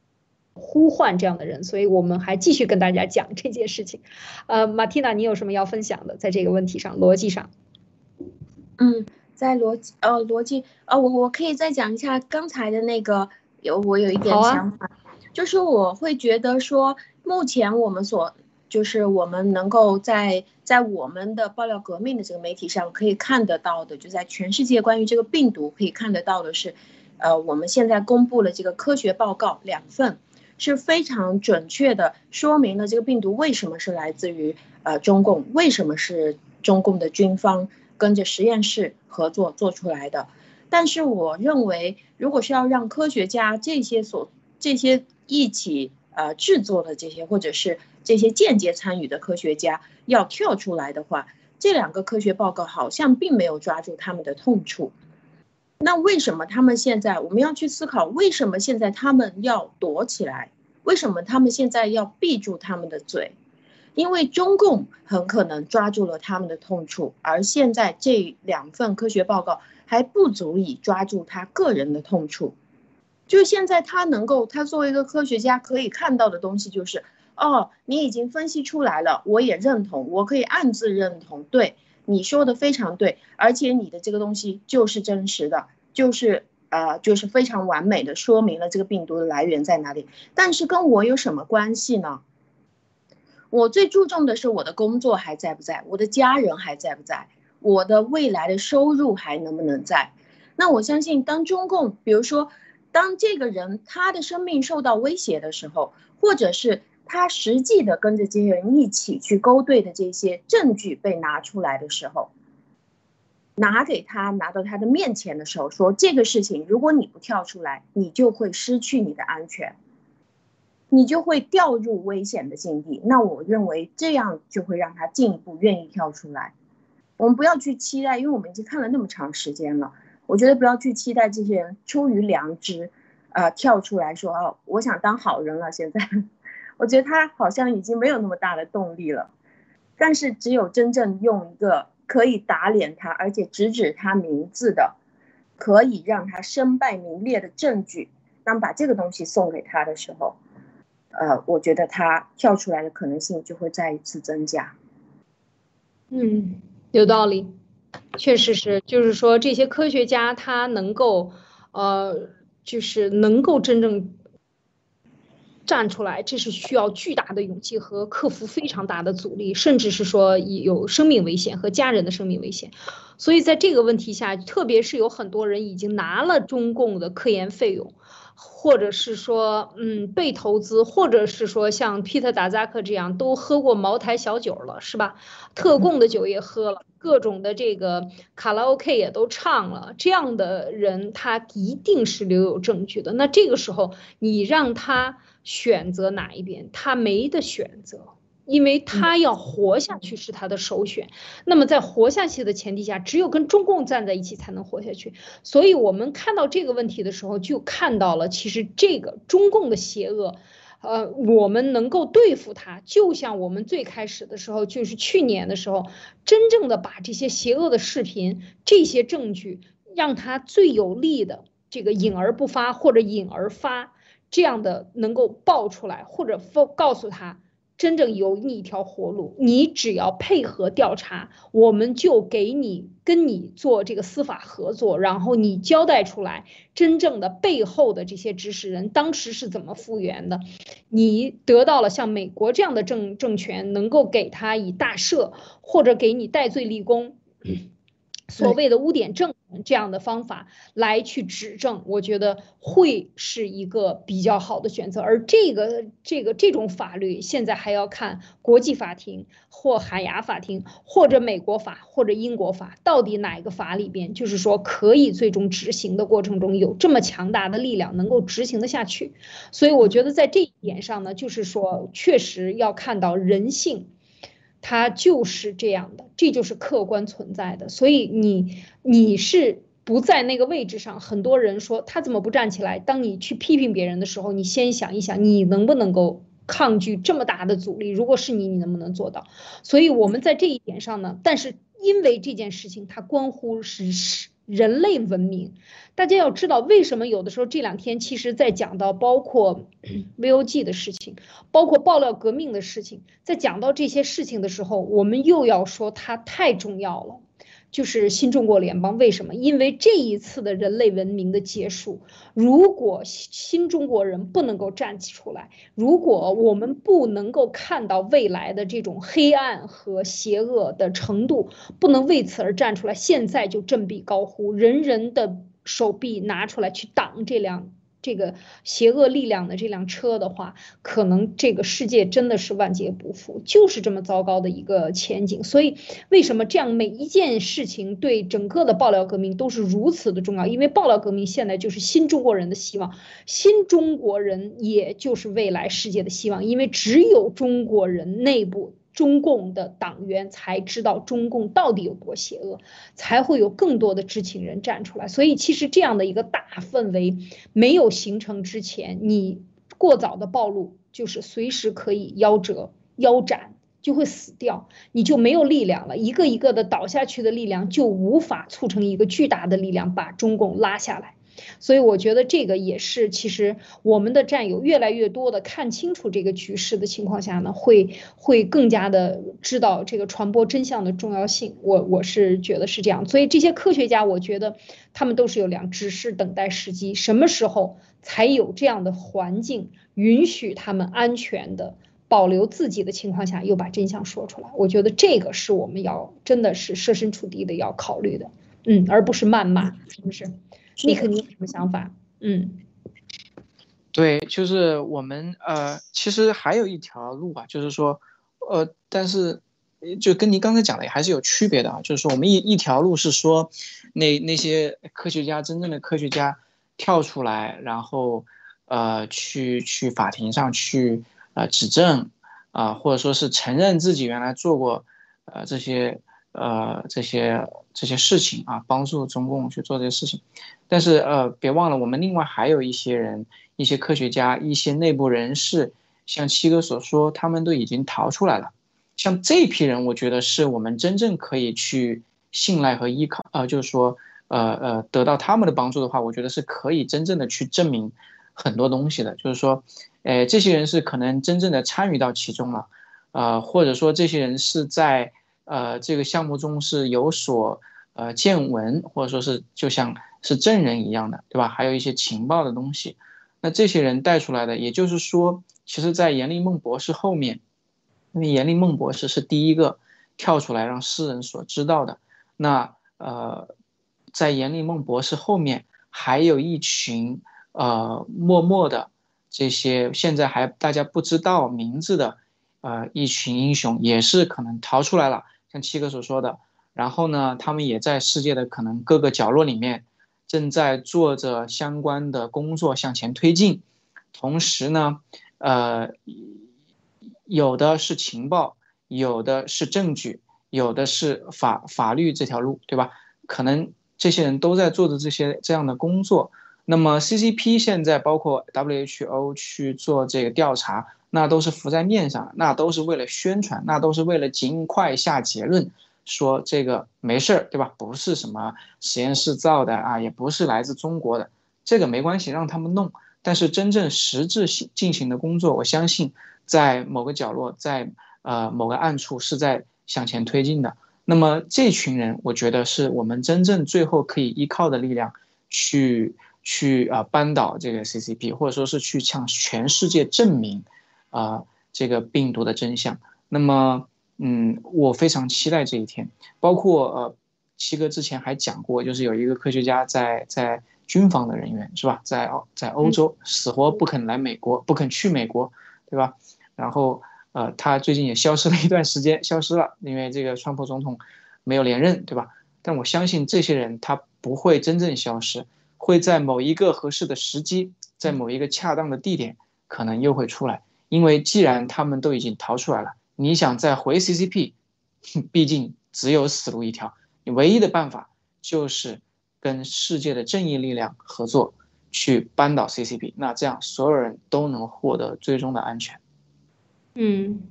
呼唤这样的人，所以我们还继续跟大家讲这件事情。呃，马蒂娜，你有什么要分享的？在这个问题上，逻辑上？嗯，在逻辑呃逻辑呃，我我可以再讲一下刚才的那个，有我有一点想法，就是我会觉得说，目前我们所。就是我们能够在在我们的爆料革命的这个媒体上可以看得到的，就在全世界关于这个病毒可以看得到的是，呃，我们现在公布了这个科学报告两份，是非常准确的说明了这个病毒为什么是来自于呃中共，为什么是中共的军方跟着实验室合作做出来的。但是我认为，如果是要让科学家这些所这些一起呃制作的这些或者是。这些间接参与的科学家要跳出来的话，这两个科学报告好像并没有抓住他们的痛处。那为什么他们现在我们要去思考，为什么现在他们要躲起来？为什么他们现在要闭住他们的嘴？因为中共很可能抓住了他们的痛处，而现在这两份科学报告还不足以抓住他个人的痛处。就现在他能够，他作为一个科学家可以看到的东西就是。哦，你已经分析出来了，我也认同，我可以暗自认同。对你说的非常对，而且你的这个东西就是真实的，就是呃，就是非常完美的说明了这个病毒的来源在哪里。但是跟我有什么关系呢？我最注重的是我的工作还在不在，我的家人还在不在，我的未来的收入还能不能在？那我相信，当中共，比如说，当这个人他的生命受到威胁的时候，或者是。他实际的跟着这些人一起去勾兑的这些证据被拿出来的时候，拿给他拿到他的面前的时候，说这个事情，如果你不跳出来，你就会失去你的安全，你就会掉入危险的境地。那我认为这样就会让他进一步愿意跳出来。我们不要去期待，因为我们已经看了那么长时间了。我觉得不要去期待这些人出于良知，呃，跳出来说哦，我想当好人了。现在。我觉得他好像已经没有那么大的动力了，但是只有真正用一个可以打脸他，而且直指他名字的，可以让他身败名裂的证据，当把这个东西送给他的时候，呃，我觉得他跳出来的可能性就会再一次增加。嗯，有道理，确实是，就是说这些科学家他能够，呃，就是能够真正。站出来，这是需要巨大的勇气和克服非常大的阻力，甚至是说有生命危险和家人的生命危险。所以在这个问题下，特别是有很多人已经拿了中共的科研费用，或者是说，嗯，被投资，或者是说像皮特达扎克这样都喝过茅台小酒了，是吧？特供的酒也喝了，各种的这个卡拉 OK 也都唱了，这样的人他一定是留有证据的。那这个时候你让他。选择哪一边，他没得选择，因为他要活下去是他的首选。那么在活下去的前提下，只有跟中共站在一起才能活下去。所以，我们看到这个问题的时候，就看到了其实这个中共的邪恶，呃，我们能够对付他，就像我们最开始的时候，就是去年的时候，真正的把这些邪恶的视频、这些证据，让他最有力的这个隐而不发或者隐而发。这样的能够爆出来，或者告告诉他，真正有你一条活路，你只要配合调查，我们就给你跟你做这个司法合作，然后你交代出来真正的背后的这些指使人当时是怎么复原的，你得到了像美国这样的政政权能够给他以大赦，或者给你戴罪立功。所谓的污点证人这样的方法来去指证，我觉得会是一个比较好的选择。而这个这个这种法律现在还要看国际法庭或海牙法庭或者美国法或者英国法，到底哪个法里边就是说可以最终执行的过程中有这么强大的力量能够执行的下去。所以我觉得在这一点上呢，就是说确实要看到人性。它就是这样的，这就是客观存在的。所以你你是不在那个位置上，很多人说他怎么不站起来？当你去批评别人的时候，你先想一想，你能不能够抗拒这么大的阻力？如果是你，你能不能做到？所以我们在这一点上呢，但是因为这件事情它关乎是是。人类文明，大家要知道，为什么有的时候这两天，其实在讲到包括 VOG 的事情，包括爆料革命的事情，在讲到这些事情的时候，我们又要说它太重要了。就是新中国联邦为什么？因为这一次的人类文明的结束，如果新中国人不能够站起出来，如果我们不能够看到未来的这种黑暗和邪恶的程度，不能为此而站出来，现在就振臂高呼，人人的手臂拿出来去挡这辆。这个邪恶力量的这辆车的话，可能这个世界真的是万劫不复，就是这么糟糕的一个前景。所以，为什么这样每一件事情对整个的爆料革命都是如此的重要？因为爆料革命现在就是新中国人的希望，新中国人也就是未来世界的希望，因为只有中国人内部。中共的党员才知道中共到底有多邪恶，才会有更多的知情人站出来。所以，其实这样的一个大氛围没有形成之前，你过早的暴露，就是随时可以夭折、腰斩，就会死掉，你就没有力量了。一个一个的倒下去的力量，就无法促成一个巨大的力量把中共拉下来。所以我觉得这个也是，其实我们的战友越来越多的看清楚这个局势的情况下呢，会会更加的知道这个传播真相的重要性。我我是觉得是这样。所以这些科学家，我觉得他们都是有良，只是等待时机，什么时候才有这样的环境允许他们安全的保留自己的情况下，又把真相说出来。我觉得这个是我们要真的是设身处地的要考虑的，嗯，而不是谩骂，是不是？你肯定有什么想法？嗯，对，就是我们呃，其实还有一条路吧，就是说，呃，但是就跟您刚才讲的也还是有区别的啊，就是说我们一一条路是说，那那些科学家真正的科学家跳出来，然后呃去去法庭上去呃指证啊，或者说是承认自己原来做过呃这些。呃，这些这些事情啊，帮助中共去做这些事情，但是呃，别忘了，我们另外还有一些人，一些科学家，一些内部人士，像七哥所说，他们都已经逃出来了。像这批人，我觉得是我们真正可以去信赖和依靠。呃，就是说，呃呃，得到他们的帮助的话，我觉得是可以真正的去证明很多东西的。就是说，呃，这些人是可能真正的参与到其中了，呃，或者说这些人是在。呃，这个项目中是有所呃见闻，或者说是就像是证人一样的，对吧？还有一些情报的东西，那这些人带出来的，也就是说，其实，在严立梦博士后面，因为严立梦博士是第一个跳出来让世人所知道的。那呃，在严立梦博士后面，还有一群呃默默的这些现在还大家不知道名字的呃一群英雄，也是可能逃出来了。像七哥所说的，然后呢，他们也在世界的可能各个角落里面，正在做着相关的工作向前推进。同时呢，呃，有的是情报，有的是证据，有的是法法律这条路，对吧？可能这些人都在做着这些这样的工作。那么 CCP 现在包括 WHO 去做这个调查。那都是浮在面上，那都是为了宣传，那都是为了尽快下结论，说这个没事儿，对吧？不是什么实验室造的啊，也不是来自中国的，这个没关系，让他们弄。但是真正实质性进行的工作，我相信在某个角落，在呃某个暗处是在向前推进的。那么这群人，我觉得是我们真正最后可以依靠的力量，去啊扳倒这个 CCP，或者说是去向全世界证明啊这个病毒的真相。那么，嗯，我非常期待这一天。包括呃，七哥之前还讲过，就是有一个科学家在在军方的人员是吧，在在欧洲死活不肯来美国，不肯去美国，对吧？然后。呃，他最近也消失了一段时间，消失了，因为这个川普总统没有连任，对吧？但我相信这些人他不会真正消失，会在某一个合适的时机，在某一个恰当的地点，可能又会出来。因为既然他们都已经逃出来了，你想再回 CCP，毕竟只有死路一条。你唯一的办法就是跟世界的正义力量合作，去扳倒 CCP。那这样所有人都能获得最终的安全。嗯，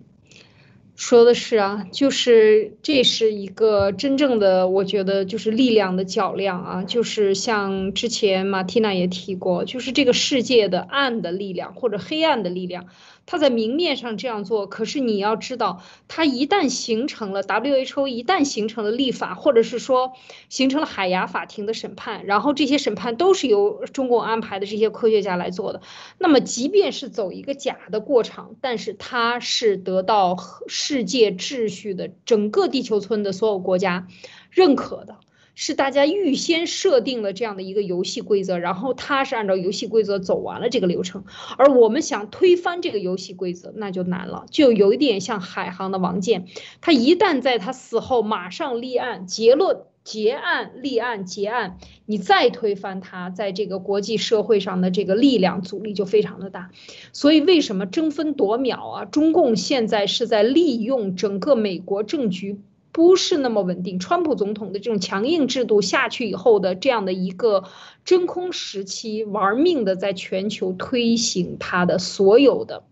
说的是啊，就是这是一个真正的，我觉得就是力量的较量啊，就是像之前马蒂娜也提过，就是这个世界的暗的力量或者黑暗的力量。他在明面上这样做，可是你要知道，他一旦形成了 WHO，一旦形成了立法，或者是说形成了海牙法庭的审判，然后这些审判都是由中共安排的这些科学家来做的，那么即便是走一个假的过程，但是他是得到世界秩序的整个地球村的所有国家认可的。是大家预先设定了这样的一个游戏规则，然后他是按照游戏规则走完了这个流程，而我们想推翻这个游戏规则，那就难了，就有一点像海航的王健，他一旦在他死后马上立案结论结案立案结案，你再推翻他，在这个国际社会上的这个力量阻力就非常的大，所以为什么争分夺秒啊？中共现在是在利用整个美国政局。不是那么稳定。川普总统的这种强硬制度下去以后的这样的一个真空时期，玩命的在全球推行他的所有的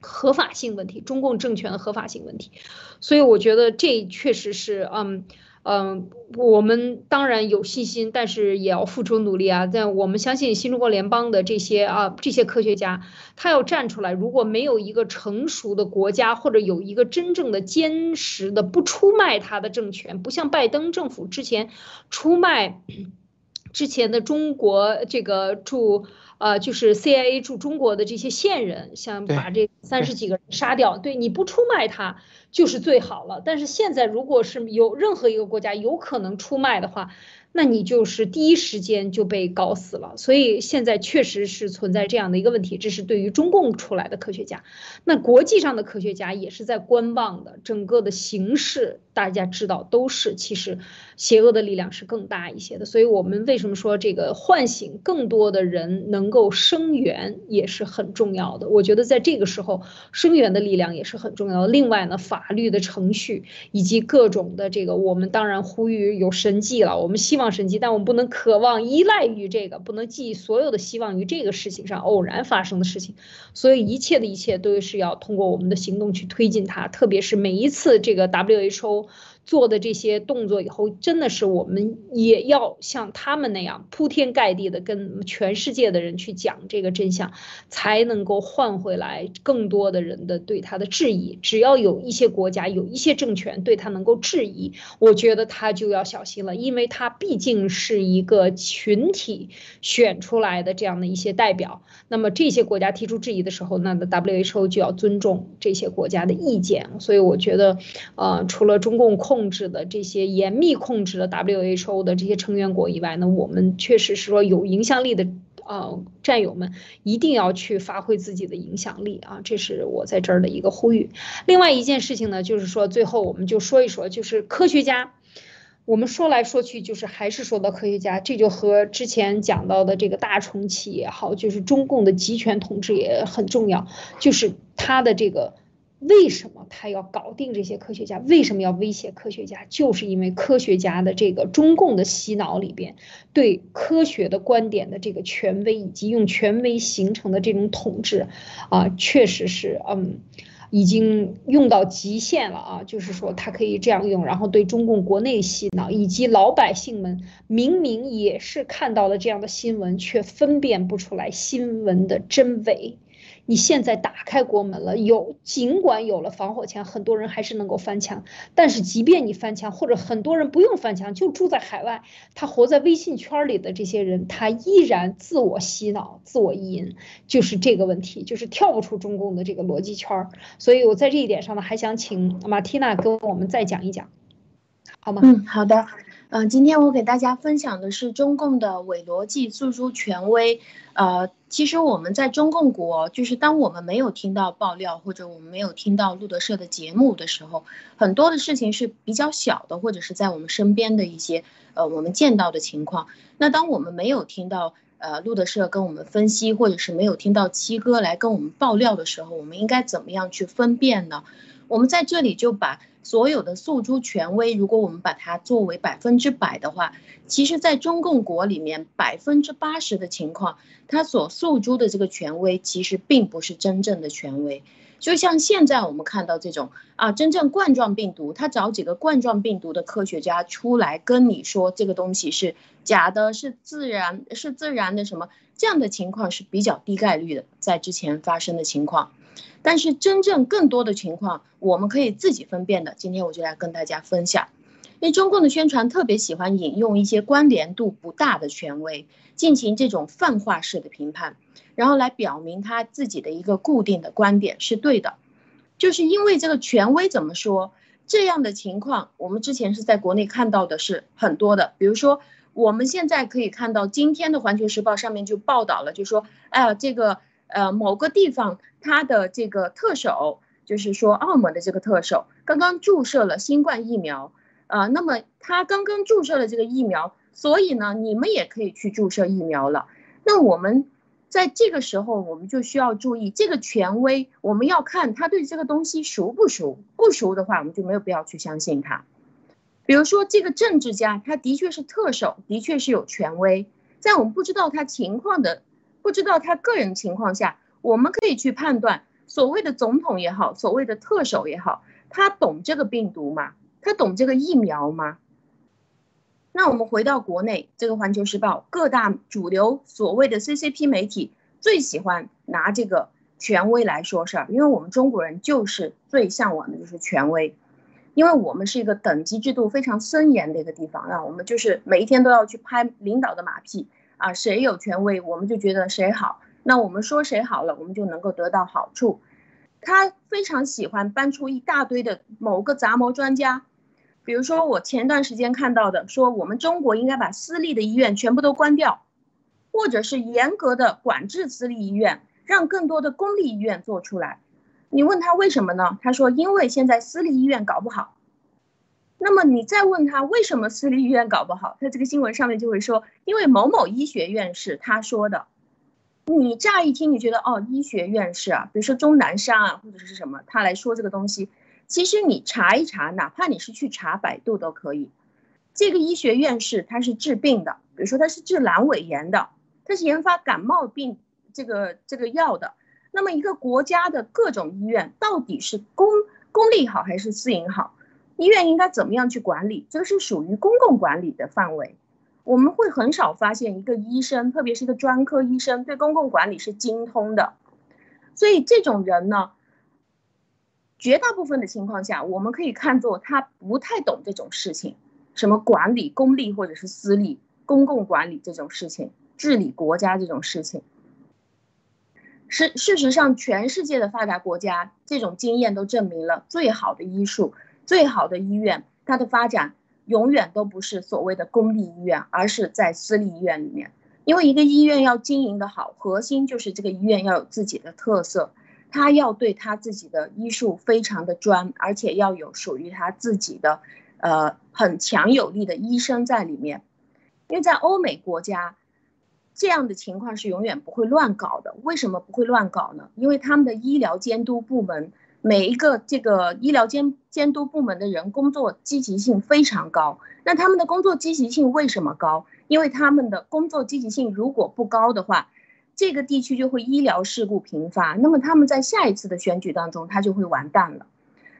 合法性问题，中共政权的合法性问题。所以我觉得这确实是，嗯。嗯，我们当然有信心，但是也要付出努力啊。但我们相信新中国联邦的这些啊这些科学家，他要站出来。如果没有一个成熟的国家，或者有一个真正的坚实的不出卖他的政权，不像拜登政府之前出卖之前的中国这个驻呃就是 CIA 驻中国的这些线人，想把这三十几个人杀掉，对你不出卖他。就是最好了，但是现在如果是有任何一个国家有可能出卖的话。那你就是第一时间就被搞死了，所以现在确实是存在这样的一个问题。这是对于中共出来的科学家，那国际上的科学家也是在观望的。整个的形势大家知道都是，其实邪恶的力量是更大一些的。所以我们为什么说这个唤醒更多的人能够声援也是很重要的？我觉得在这个时候，声援的力量也是很重要的。另外呢，法律的程序以及各种的这个，我们当然呼吁有神迹了，我们希望。神迹，但我们不能渴望依赖于这个，不能寄所有的希望于这个事情上偶然发生的事情，所以一切的一切都是要通过我们的行动去推进它，特别是每一次这个 WHO。做的这些动作以后，真的是我们也要像他们那样铺天盖地的跟全世界的人去讲这个真相，才能够换回来更多的人的对他的质疑。只要有一些国家、有一些政权对他能够质疑，我觉得他就要小心了，因为他毕竟是一个群体选出来的这样的一些代表。那么这些国家提出质疑的时候，那的 WHO 就要尊重这些国家的意见。所以我觉得，呃，除了中共控。控制的这些严密控制的 WHO 的这些成员国以外呢，我们确实是说有影响力的呃战友们一定要去发挥自己的影响力啊，这是我在这儿的一个呼吁。另外一件事情呢，就是说最后我们就说一说，就是科学家，我们说来说去就是还是说到科学家，这就和之前讲到的这个大重启也好，就是中共的集权统治也很重要，就是他的这个。为什么他要搞定这些科学家？为什么要威胁科学家？就是因为科学家的这个中共的洗脑里边，对科学的观点的这个权威，以及用权威形成的这种统治，啊，确实是，嗯，已经用到极限了啊。就是说，他可以这样用，然后对中共国内洗脑，以及老百姓们明明也是看到了这样的新闻，却分辨不出来新闻的真伪。你现在打开国门了，有尽管有了防火墙，很多人还是能够翻墙。但是即便你翻墙，或者很多人不用翻墙，就住在海外，他活在微信圈里的这些人，他依然自我洗脑、自我意淫，就是这个问题，就是跳不出中共的这个逻辑圈。所以我在这一点上呢，还想请马蒂娜跟我们再讲一讲，好吗？嗯，好的。嗯，今天我给大家分享的是中共的伪逻辑诉诸权威。呃，其实我们在中共国，就是当我们没有听到爆料或者我们没有听到路德社的节目的时候，很多的事情是比较小的，或者是在我们身边的一些呃我们见到的情况。那当我们没有听到呃路德社跟我们分析，或者是没有听到七哥来跟我们爆料的时候，我们应该怎么样去分辨呢？我们在这里就把。所有的诉诸权威，如果我们把它作为百分之百的话，其实，在中共国里面，百分之八十的情况，他所诉诸的这个权威，其实并不是真正的权威。就像现在我们看到这种啊，真正冠状病毒，他找几个冠状病毒的科学家出来跟你说这个东西是假的，是自然，是自然的什么这样的情况是比较低概率的，在之前发生的情况。但是真正更多的情况，我们可以自己分辨的。今天我就来跟大家分享，因为中共的宣传特别喜欢引用一些关联度不大的权威，进行这种泛化式的评判，然后来表明他自己的一个固定的观点是对的。就是因为这个权威怎么说这样的情况，我们之前是在国内看到的是很多的。比如说，我们现在可以看到今天的《环球时报》上面就报道了，就说，哎呀，这个。呃，某个地方他的这个特首，就是说澳门的这个特首，刚刚注射了新冠疫苗，啊，那么他刚刚注射了这个疫苗，所以呢，你们也可以去注射疫苗了。那我们在这个时候，我们就需要注意这个权威，我们要看他对这个东西熟不熟，不熟的话，我们就没有必要去相信他。比如说这个政治家，他的确是特首，的确是有权威，在我们不知道他情况的。不知道他个人情况下，我们可以去判断，所谓的总统也好，所谓的特首也好，他懂这个病毒吗？他懂这个疫苗吗？那我们回到国内，这个《环球时报》各大主流所谓的 CCP 媒体最喜欢拿这个权威来说事儿，因为我们中国人就是最向往的就是权威，因为我们是一个等级制度非常森严的一个地方啊，我们就是每一天都要去拍领导的马屁。啊，谁有权威，我们就觉得谁好。那我们说谁好了，我们就能够得到好处。他非常喜欢搬出一大堆的某个杂毛专家，比如说我前段时间看到的，说我们中国应该把私立的医院全部都关掉，或者是严格的管制私立医院，让更多的公立医院做出来。你问他为什么呢？他说因为现在私立医院搞不好。那么你再问他为什么私立医院搞不好，他这个新闻上面就会说，因为某某医学院士他说的。你乍一听你觉得哦，医学院士啊，比如说钟南山啊，或者是什么，他来说这个东西，其实你查一查，哪怕你是去查百度都可以。这个医学院士他是治病的，比如说他是治阑尾炎的，他是研发感冒病这个这个药的。那么一个国家的各种医院到底是公公立好还是私营好？医院应该怎么样去管理？这个是属于公共管理的范围。我们会很少发现一个医生，特别是一个专科医生，对公共管理是精通的。所以这种人呢，绝大部分的情况下，我们可以看作他不太懂这种事情，什么管理公立或者是私立公共管理这种事情，治理国家这种事情。事事实上，全世界的发达国家这种经验都证明了，最好的医术。最好的医院，它的发展永远都不是所谓的公立医院，而是在私立医院里面。因为一个医院要经营的好，核心就是这个医院要有自己的特色，他要对他自己的医术非常的专，而且要有属于他自己的，呃，很强有力的医生在里面。因为在欧美国家，这样的情况是永远不会乱搞的。为什么不会乱搞呢？因为他们的医疗监督部门。每一个这个医疗监监督部门的人工作积极性非常高，那他们的工作积极性为什么高？因为他们的工作积极性如果不高的话，这个地区就会医疗事故频发，那么他们在下一次的选举当中他就会完蛋了。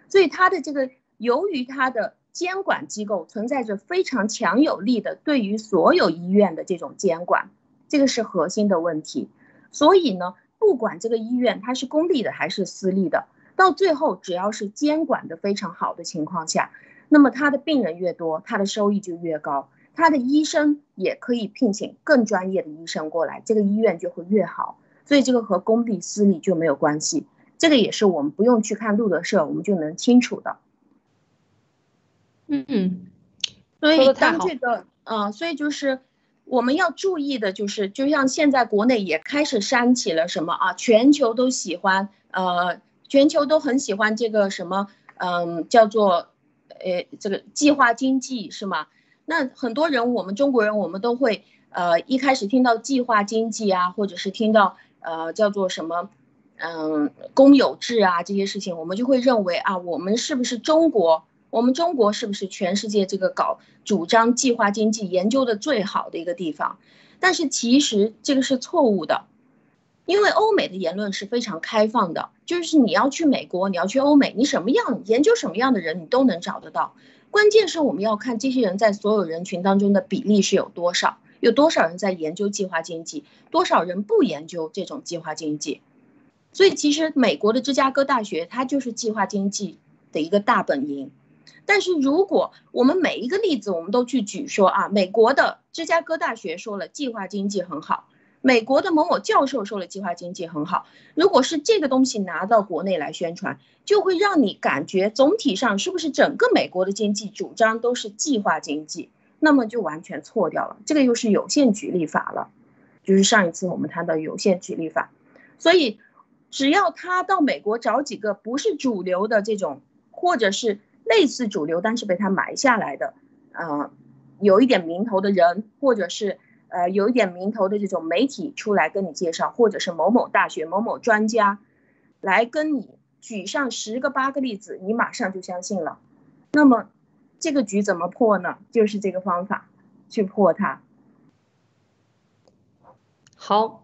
所以他的这个由于他的监管机构存在着非常强有力的对于所有医院的这种监管，这个是核心的问题。所以呢。不管这个医院它是公立的还是私立的，到最后只要是监管的非常好的情况下，那么他的病人越多，他的收益就越高，他的医生也可以聘请更专业的医生过来，这个医院就会越好。所以这个和公立私立就没有关系，这个也是我们不用去看路德社，我们就能清楚的。嗯嗯，所以当这个，嗯，所以就是我们要注意的，就是就像现在国内也开始煽起了什么啊，全球都喜欢，呃，全球都很喜欢这个什么，嗯，叫做，呃，这个计划经济是吗？那很多人，我们中国人，我们都会，呃，一开始听到计划经济啊，或者是听到，呃，叫做什么，嗯，公有制啊这些事情，我们就会认为啊，我们是不是中国？我们中国是不是全世界这个搞主张计划经济研究的最好的一个地方？但是其实这个是错误的，因为欧美的言论是非常开放的，就是你要去美国，你要去欧美，你什么样研究什么样的人，你都能找得到。关键是我们要看这些人在所有人群当中的比例是有多少，有多少人在研究计划经济，多少人不研究这种计划经济。所以其实美国的芝加哥大学它就是计划经济的一个大本营。但是如果我们每一个例子我们都去举说啊，美国的芝加哥大学说了计划经济很好，美国的某某教授说了计划经济很好，如果是这个东西拿到国内来宣传，就会让你感觉总体上是不是整个美国的经济主张都是计划经济，那么就完全错掉了。这个又是有限举例法了，就是上一次我们谈到有限举例法，所以只要他到美国找几个不是主流的这种，或者是。类似主流，但是被他埋下来的，呃，有一点名头的人，或者是呃有一点名头的这种媒体出来跟你介绍，或者是某某大学某某专家来跟你举上十个八个例子，你马上就相信了。那么这个局怎么破呢？就是这个方法去破它。好。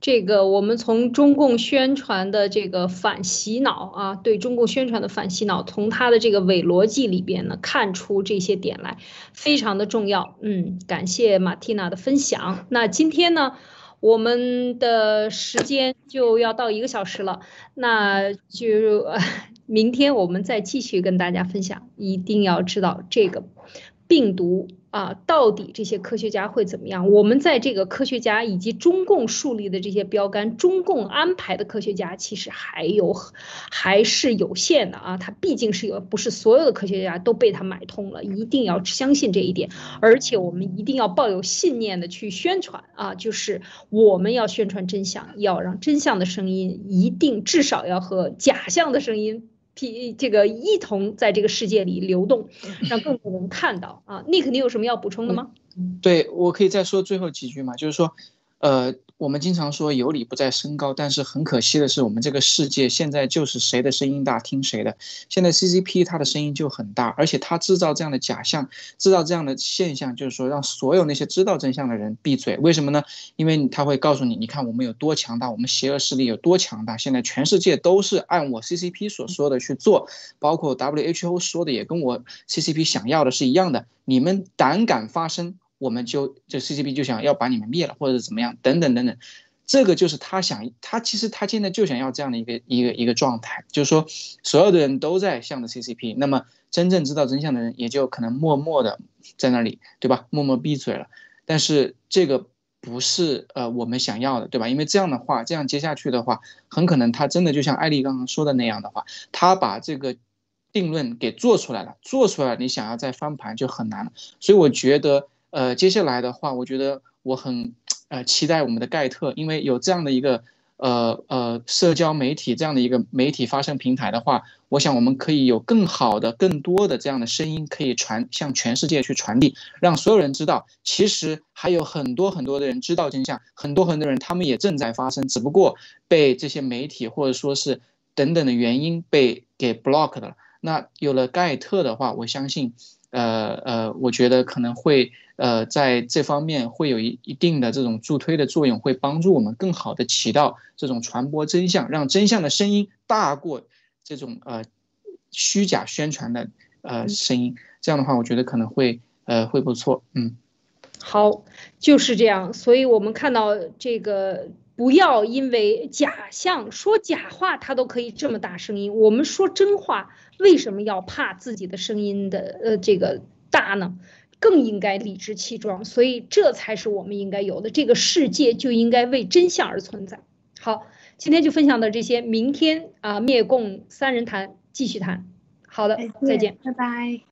这个我们从中共宣传的这个反洗脑啊，对中共宣传的反洗脑，从他的这个伪逻辑里边呢，看出这些点来，非常的重要。嗯，感谢马蒂娜的分享。那今天呢，我们的时间就要到一个小时了，那就明天我们再继续跟大家分享。一定要知道这个病毒。啊，到底这些科学家会怎么样？我们在这个科学家以及中共树立的这些标杆，中共安排的科学家其实还有还是有限的啊。他毕竟是有，不是所有的科学家都被他买通了，一定要相信这一点。而且我们一定要抱有信念的去宣传啊，就是我们要宣传真相，要让真相的声音一定至少要和假象的声音。这个一同在这个世界里流动，让更多人看到啊！你肯定有什么要补充的吗？对我可以再说最后几句嘛，就是说，呃。我们经常说有理不在声高，但是很可惜的是，我们这个世界现在就是谁的声音大听谁的。现在 CCP 它的声音就很大，而且它制造这样的假象，制造这样的现象，就是说让所有那些知道真相的人闭嘴。为什么呢？因为他会告诉你，你看我们有多强大，我们邪恶势力有多强大。现在全世界都是按我 CCP 所说的去做，包括 WHO 说的也跟我 CCP 想要的是一样的。你们胆敢发声？我们就就 CCP 就想要把你们灭了，或者怎么样，等等等等，这个就是他想，他其实他现在就想要这样的一个一个一个状态，就是说所有的人都在向着 CCP，那么真正知道真相的人也就可能默默的在那里，对吧？默默闭嘴了。但是这个不是呃我们想要的，对吧？因为这样的话，这样接下去的话，很可能他真的就像艾丽刚刚说的那样的话，他把这个定论给做出来了，做出来你想要再翻盘就很难了。所以我觉得。呃，接下来的话，我觉得我很呃期待我们的盖特，因为有这样的一个呃呃社交媒体这样的一个媒体发声平台的话，我想我们可以有更好的、更多的这样的声音可以传向全世界去传递，让所有人知道，其实还有很多很多的人知道真相，很多很多人他们也正在发生，只不过被这些媒体或者说是等等的原因被给 block 了。那有了盖特的话，我相信。呃呃，我觉得可能会呃在这方面会有一一定的这种助推的作用，会帮助我们更好的起到这种传播真相，让真相的声音大过这种呃虚假宣传的呃声音。这样的话，我觉得可能会呃会不错。嗯，好，就是这样。所以我们看到这个。不要因为假象说假话，他都可以这么大声音。我们说真话，为什么要怕自己的声音的呃这个大呢？更应该理直气壮。所以这才是我们应该有的。这个世界就应该为真相而存在。好，今天就分享到这些，明天啊灭共三人谈继续谈。好的，再见，拜拜。